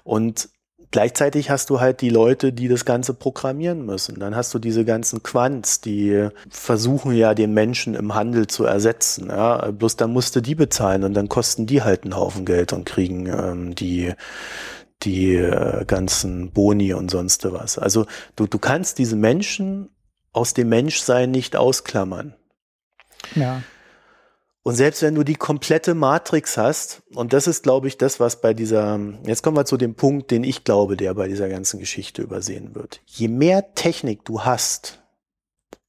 [SPEAKER 1] Und gleichzeitig hast du halt die Leute, die das Ganze programmieren müssen. Dann hast du diese ganzen Quants, die versuchen ja den Menschen im Handel zu ersetzen. Ja? Bloß dann musst du die bezahlen und dann kosten die halt einen Haufen Geld und kriegen ähm, die die äh, ganzen Boni und sonst was. Also du, du kannst diese Menschen aus dem Menschsein nicht ausklammern.
[SPEAKER 2] Ja.
[SPEAKER 1] Und selbst wenn du die komplette Matrix hast, und das ist, glaube ich, das, was bei dieser, jetzt kommen wir zu dem Punkt, den ich glaube, der bei dieser ganzen Geschichte übersehen wird. Je mehr Technik du hast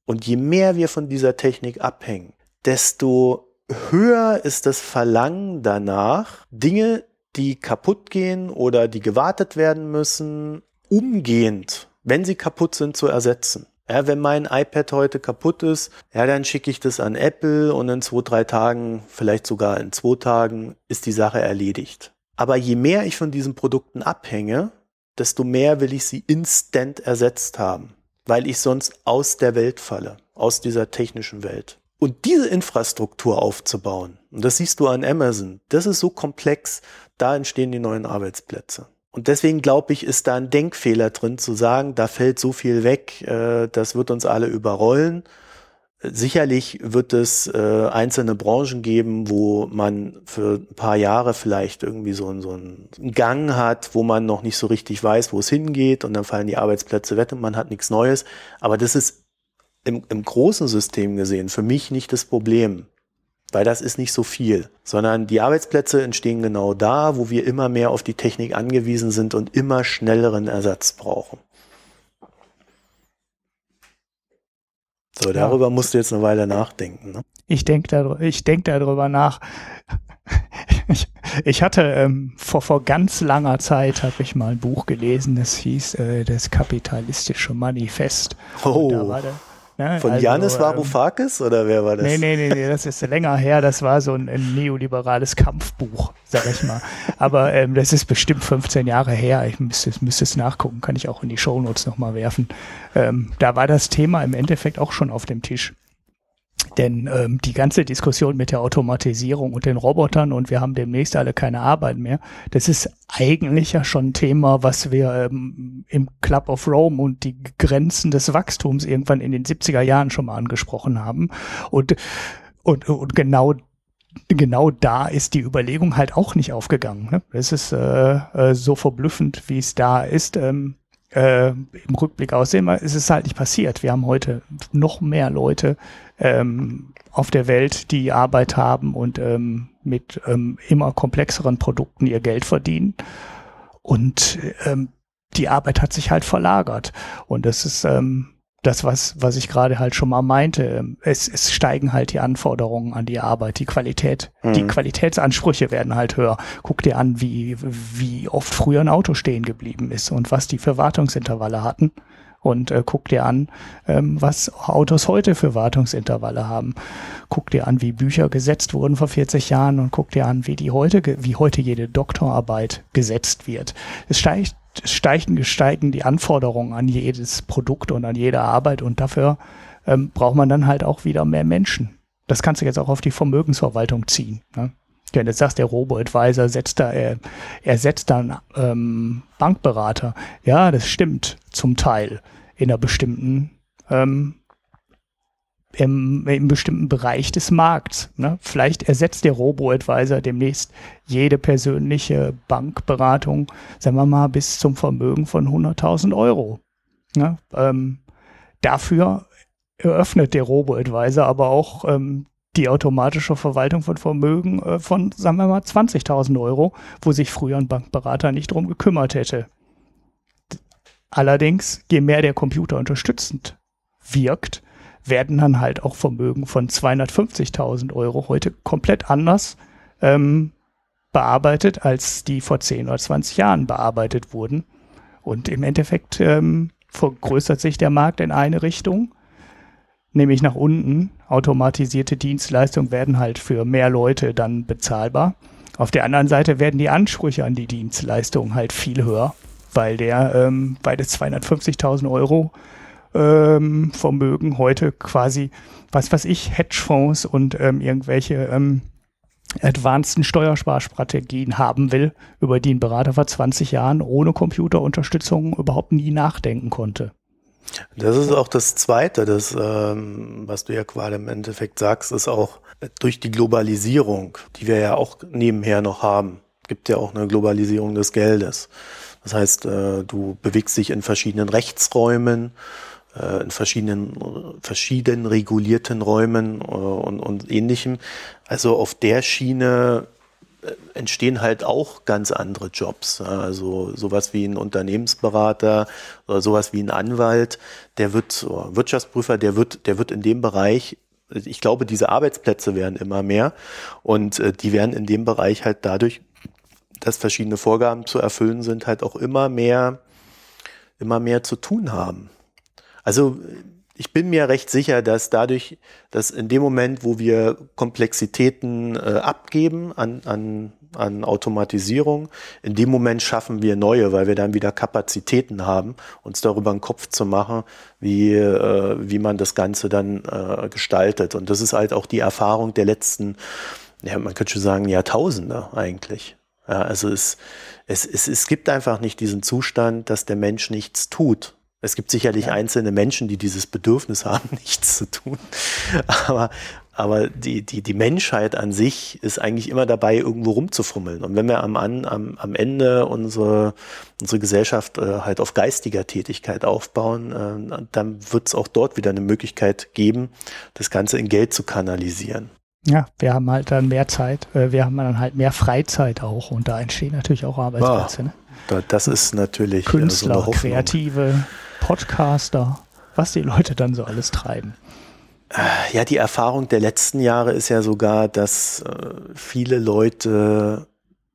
[SPEAKER 1] und je mehr wir von dieser Technik abhängen, desto höher ist das Verlangen danach, Dinge die kaputt gehen oder die gewartet werden müssen, umgehend, wenn sie kaputt sind, zu ersetzen. Ja, wenn mein iPad heute kaputt ist, ja, dann schicke ich das an Apple und in zwei, drei Tagen, vielleicht sogar in zwei Tagen, ist die Sache erledigt. Aber je mehr ich von diesen Produkten abhänge, desto mehr will ich sie instant ersetzt haben, weil ich sonst aus der Welt falle, aus dieser technischen Welt. Und diese Infrastruktur aufzubauen, und das siehst du an Amazon, das ist so komplex, da entstehen die neuen Arbeitsplätze. Und deswegen glaube ich, ist da ein Denkfehler drin zu sagen, da fällt so viel weg, äh, das wird uns alle überrollen. Sicherlich wird es äh, einzelne Branchen geben, wo man für ein paar Jahre vielleicht irgendwie so, so einen Gang hat, wo man noch nicht so richtig weiß, wo es hingeht und dann fallen die Arbeitsplätze weg und man hat nichts Neues. Aber das ist im, im großen System gesehen für mich nicht das Problem weil das ist nicht so viel, sondern die Arbeitsplätze entstehen genau da, wo wir immer mehr auf die Technik angewiesen sind und immer schnelleren Ersatz brauchen. So, darüber musst du jetzt eine Weile nachdenken. Ne?
[SPEAKER 2] Ich denke darüber, ich denk darüber nach. ich, ich hatte ähm, vor, vor ganz langer Zeit habe ich mal ein Buch gelesen, das hieß äh, das kapitalistische Manifest.
[SPEAKER 1] Oh. da war der, Ne? Von also, Janis Varoufakis ähm, oder wer war das?
[SPEAKER 2] Nee, nee, nee, nee, das ist länger her. Das war so ein, ein neoliberales Kampfbuch, sag ich mal. Aber ähm, das ist bestimmt 15 Jahre her. Ich müsste, müsste es nachgucken, kann ich auch in die Shownotes nochmal werfen. Ähm, da war das Thema im Endeffekt auch schon auf dem Tisch. Denn ähm, die ganze Diskussion mit der Automatisierung und den Robotern und wir haben demnächst alle keine Arbeit mehr, das ist eigentlich ja schon ein Thema, was wir ähm, im Club of Rome und die Grenzen des Wachstums irgendwann in den 70er Jahren schon mal angesprochen haben. Und, und, und genau genau da ist die Überlegung halt auch nicht aufgegangen. Ne? Es ist äh, äh, so verblüffend, wie es da ist. Ähm, äh, im Rückblick aussehen, ist es halt nicht passiert. Wir haben heute noch mehr Leute ähm, auf der Welt, die Arbeit haben und ähm, mit ähm, immer komplexeren Produkten ihr Geld verdienen. Und ähm, die Arbeit hat sich halt verlagert. Und das ist ähm, das, was, was ich gerade halt schon mal meinte. Es, es steigen halt die Anforderungen an die Arbeit, die Qualität. Mhm. Die Qualitätsansprüche werden halt höher. Guck dir an, wie, wie oft früher ein Auto stehen geblieben ist und was die für Wartungsintervalle hatten. Und äh, guck dir an, ähm, was Autos heute für Wartungsintervalle haben. Guck dir an, wie Bücher gesetzt wurden vor 40 Jahren und guck dir an, wie die heute, wie heute jede Doktorarbeit gesetzt wird. Es steigt steigen, steigen die Anforderungen an jedes Produkt und an jede Arbeit und dafür ähm, braucht man dann halt auch wieder mehr Menschen. Das kannst du jetzt auch auf die Vermögensverwaltung ziehen. Ne? Ja, jetzt sagst der Robo-Advisor setzt da, er, er setzt dann ähm, Bankberater. Ja, das stimmt zum Teil in einer bestimmten ähm, im, im bestimmten Bereich des Markts. Ne? Vielleicht ersetzt der Robo-Advisor demnächst jede persönliche Bankberatung, sagen wir mal, bis zum Vermögen von 100.000 Euro. Ne? Ähm, dafür eröffnet der Robo-Advisor aber auch ähm, die automatische Verwaltung von Vermögen äh, von, sagen wir mal, 20.000 Euro, wo sich früher ein Bankberater nicht drum gekümmert hätte. Allerdings, je mehr der Computer unterstützend wirkt, werden dann halt auch Vermögen von 250.000 Euro heute komplett anders ähm, bearbeitet, als die vor 10 oder 20 Jahren bearbeitet wurden. Und im Endeffekt ähm, vergrößert sich der Markt in eine Richtung, nämlich nach unten. Automatisierte Dienstleistungen werden halt für mehr Leute dann bezahlbar. Auf der anderen Seite werden die Ansprüche an die Dienstleistung halt viel höher, weil der ähm, bei des 250.000 Euro ähm, Vermögen heute quasi, was weiß ich, Hedgefonds und ähm, irgendwelche ähm, advanceden Steuersparstrategien haben will, über die ein Berater vor 20 Jahren ohne Computerunterstützung überhaupt nie nachdenken konnte.
[SPEAKER 1] Das ist auch das Zweite, das, ähm, was du ja gerade im Endeffekt sagst, ist auch durch die Globalisierung, die wir ja auch nebenher noch haben, gibt ja auch eine Globalisierung des Geldes. Das heißt, äh, du bewegst dich in verschiedenen Rechtsräumen, äh, in verschiedenen, verschieden regulierten Räumen äh, und, und ähnlichem. Also auf der Schiene entstehen halt auch ganz andere Jobs. Also sowas wie ein Unternehmensberater oder sowas wie ein Anwalt, der wird, Wirtschaftsprüfer, der wird, der wird in dem Bereich, ich glaube, diese Arbeitsplätze werden immer mehr und die werden in dem Bereich halt dadurch, dass verschiedene Vorgaben zu erfüllen sind, halt auch immer mehr, immer mehr zu tun haben. Also ich bin mir recht sicher, dass dadurch, dass in dem Moment, wo wir Komplexitäten äh, abgeben an, an, an Automatisierung, in dem Moment schaffen wir neue, weil wir dann wieder Kapazitäten haben, uns darüber einen Kopf zu machen, wie, äh, wie man das Ganze dann äh, gestaltet. Und das ist halt auch die Erfahrung der letzten, ja, man könnte schon sagen, Jahrtausende eigentlich. Ja, also es, es, es, es gibt einfach nicht diesen Zustand, dass der Mensch nichts tut es gibt sicherlich ja. einzelne Menschen, die dieses Bedürfnis haben, nichts zu tun. Aber, aber die, die, die Menschheit an sich ist eigentlich immer dabei, irgendwo rumzufummeln. Und wenn wir am, am, am Ende unsere, unsere Gesellschaft äh, halt auf geistiger Tätigkeit aufbauen, äh, dann wird es auch dort wieder eine Möglichkeit geben, das Ganze in Geld zu kanalisieren.
[SPEAKER 2] Ja, wir haben halt dann mehr Zeit, äh, wir haben dann halt mehr Freizeit auch und da entstehen natürlich auch Arbeitsplätze. Ah,
[SPEAKER 1] ne? das ist natürlich
[SPEAKER 2] Künstler, so Kreative. Podcaster, was die Leute dann so alles treiben.
[SPEAKER 1] Ja, die Erfahrung der letzten Jahre ist ja sogar, dass äh, viele Leute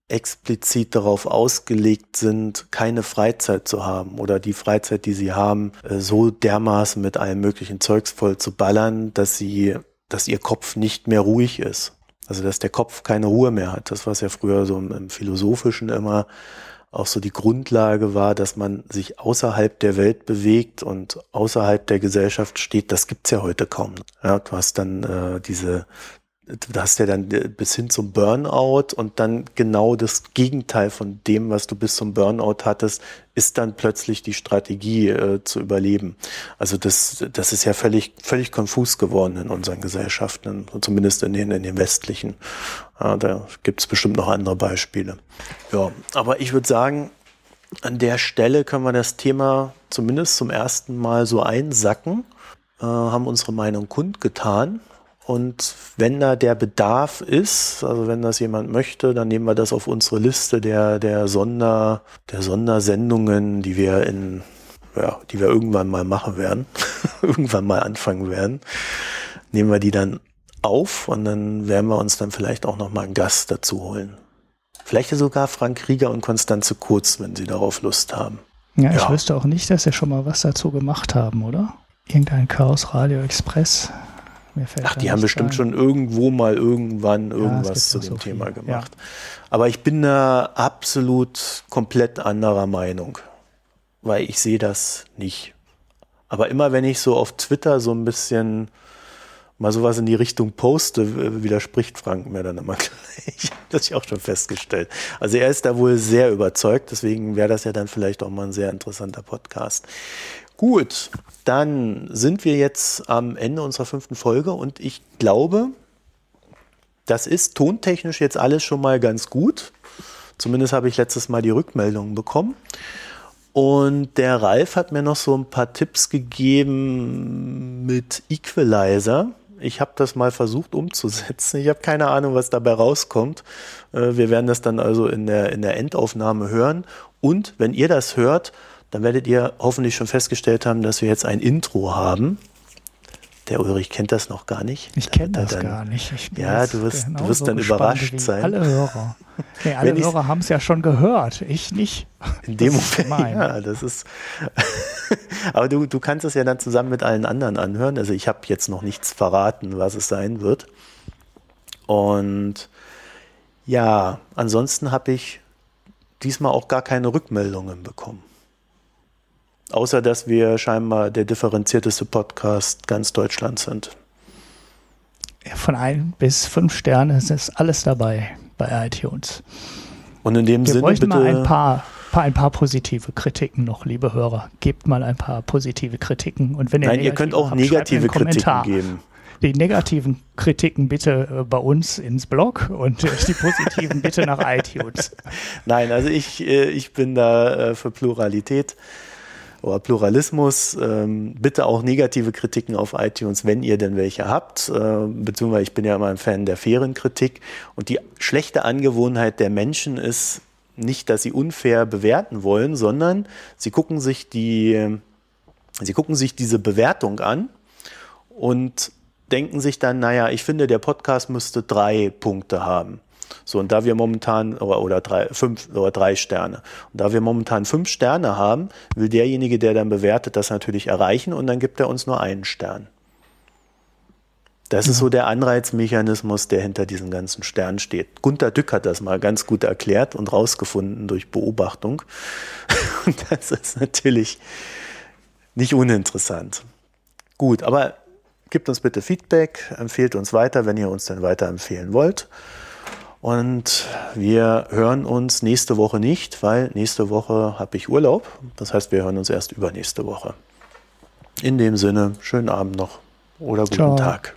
[SPEAKER 1] explizit darauf ausgelegt sind, keine Freizeit zu haben oder die Freizeit, die sie haben, äh, so dermaßen mit allem möglichen Zeugs voll zu ballern, dass sie, dass ihr Kopf nicht mehr ruhig ist. Also dass der Kopf keine Ruhe mehr hat. Das war ja früher so im, im Philosophischen immer auch so die Grundlage war, dass man sich außerhalb der Welt bewegt und außerhalb der Gesellschaft steht, das gibt's ja heute kaum. Ja, du hast dann äh, diese du hast ja dann äh, bis hin zum Burnout und dann genau das Gegenteil von dem, was du bis zum Burnout hattest, ist dann plötzlich die Strategie äh, zu überleben. Also das, das ist ja völlig, völlig konfus geworden in unseren Gesellschaften, zumindest in den, in den westlichen. Ja, da gibt es bestimmt noch andere Beispiele. Ja, aber ich würde sagen, an der Stelle können wir das Thema zumindest zum ersten Mal so einsacken, äh, haben unsere Meinung kundgetan und wenn da der Bedarf ist, also wenn das jemand möchte, dann nehmen wir das auf unsere Liste der, der Sonder, der Sondersendungen, die wir in, ja, die wir irgendwann mal machen werden, irgendwann mal anfangen werden. Nehmen wir die dann auf und dann werden wir uns dann vielleicht auch noch mal einen Gast dazu holen. Vielleicht sogar Frank Rieger und Konstanze Kurz, wenn sie darauf Lust haben.
[SPEAKER 2] Ja, ich ja. wüsste auch nicht, dass sie schon mal was dazu gemacht haben, oder? Irgendein Chaos Radio Express
[SPEAKER 1] Ach, die haben bestimmt ein. schon irgendwo mal irgendwann irgendwas ja, zu dem so Thema viel. gemacht. Ja. Aber ich bin da absolut komplett anderer Meinung, weil ich sehe das nicht. Aber immer wenn ich so auf Twitter so ein bisschen mal sowas in die Richtung poste, widerspricht Frank mir dann immer gleich. das ich auch schon festgestellt. Also er ist da wohl sehr überzeugt, deswegen wäre das ja dann vielleicht auch mal ein sehr interessanter Podcast. Gut, dann sind wir jetzt am Ende unserer fünften Folge und ich glaube, das ist tontechnisch jetzt alles schon mal ganz gut. Zumindest habe ich letztes Mal die Rückmeldungen bekommen. Und der Ralf hat mir noch so ein paar Tipps gegeben mit Equalizer. Ich habe das mal versucht umzusetzen. Ich habe keine Ahnung, was dabei rauskommt. Äh, wir werden das dann also in der, in der Endaufnahme hören. Und wenn ihr das hört, dann werdet ihr hoffentlich schon festgestellt haben, dass wir jetzt ein Intro haben. Der Ulrich kennt das noch gar nicht.
[SPEAKER 2] Ich kenne das dann, gar nicht.
[SPEAKER 1] ja, du wirst, du wirst dann überrascht sein.
[SPEAKER 2] Alle Hörer. Nee, alle Hörer haben es ja schon gehört. Ich nicht.
[SPEAKER 1] In dem Moment. Ja, das ist. Aber du, du kannst es ja dann zusammen mit allen anderen anhören. Also ich habe jetzt noch nichts verraten, was es sein wird. Und ja, ansonsten habe ich diesmal auch gar keine Rückmeldungen bekommen. Außer dass wir scheinbar der differenzierteste Podcast ganz Deutschlands sind.
[SPEAKER 2] Ja, von ein bis fünf Sterne ist alles dabei bei iTunes.
[SPEAKER 1] Und in dem wir Sinne bitte
[SPEAKER 2] mal ein paar, paar, ein paar positive Kritiken noch, liebe Hörer. Gebt mal ein paar positive Kritiken. Und wenn ihr
[SPEAKER 1] Nein, ihr könnt auch habt, negative Kritiken geben.
[SPEAKER 2] Die negativen Kritiken bitte äh, bei uns ins Blog und die positiven bitte nach iTunes.
[SPEAKER 1] Nein, also ich, äh, ich bin da äh, für Pluralität oder Pluralismus. Ähm, bitte auch negative Kritiken auf iTunes, wenn ihr denn welche habt. Äh, beziehungsweise ich bin ja immer ein Fan der fairen Kritik. Und die schlechte Angewohnheit der Menschen ist nicht, dass sie unfair bewerten wollen, sondern sie gucken sich die, sie gucken sich diese Bewertung an und denken sich dann, naja, ich finde, der Podcast müsste drei Punkte haben. So, und da wir momentan, oder, oder drei, fünf oder drei Sterne. Und da wir momentan fünf Sterne haben, will derjenige, der dann bewertet, das natürlich erreichen und dann gibt er uns nur einen Stern. Das ist so der Anreizmechanismus, der hinter diesen ganzen Sternen steht. Gunter Dück hat das mal ganz gut erklärt und rausgefunden durch Beobachtung. Und das ist natürlich nicht uninteressant. Gut, aber gebt uns bitte Feedback, empfehlt uns weiter, wenn ihr uns denn weiterempfehlen wollt. Und wir hören uns nächste Woche nicht, weil nächste Woche habe ich Urlaub. Das heißt, wir hören uns erst übernächste Woche. In dem Sinne, schönen Abend noch oder guten Ciao. Tag.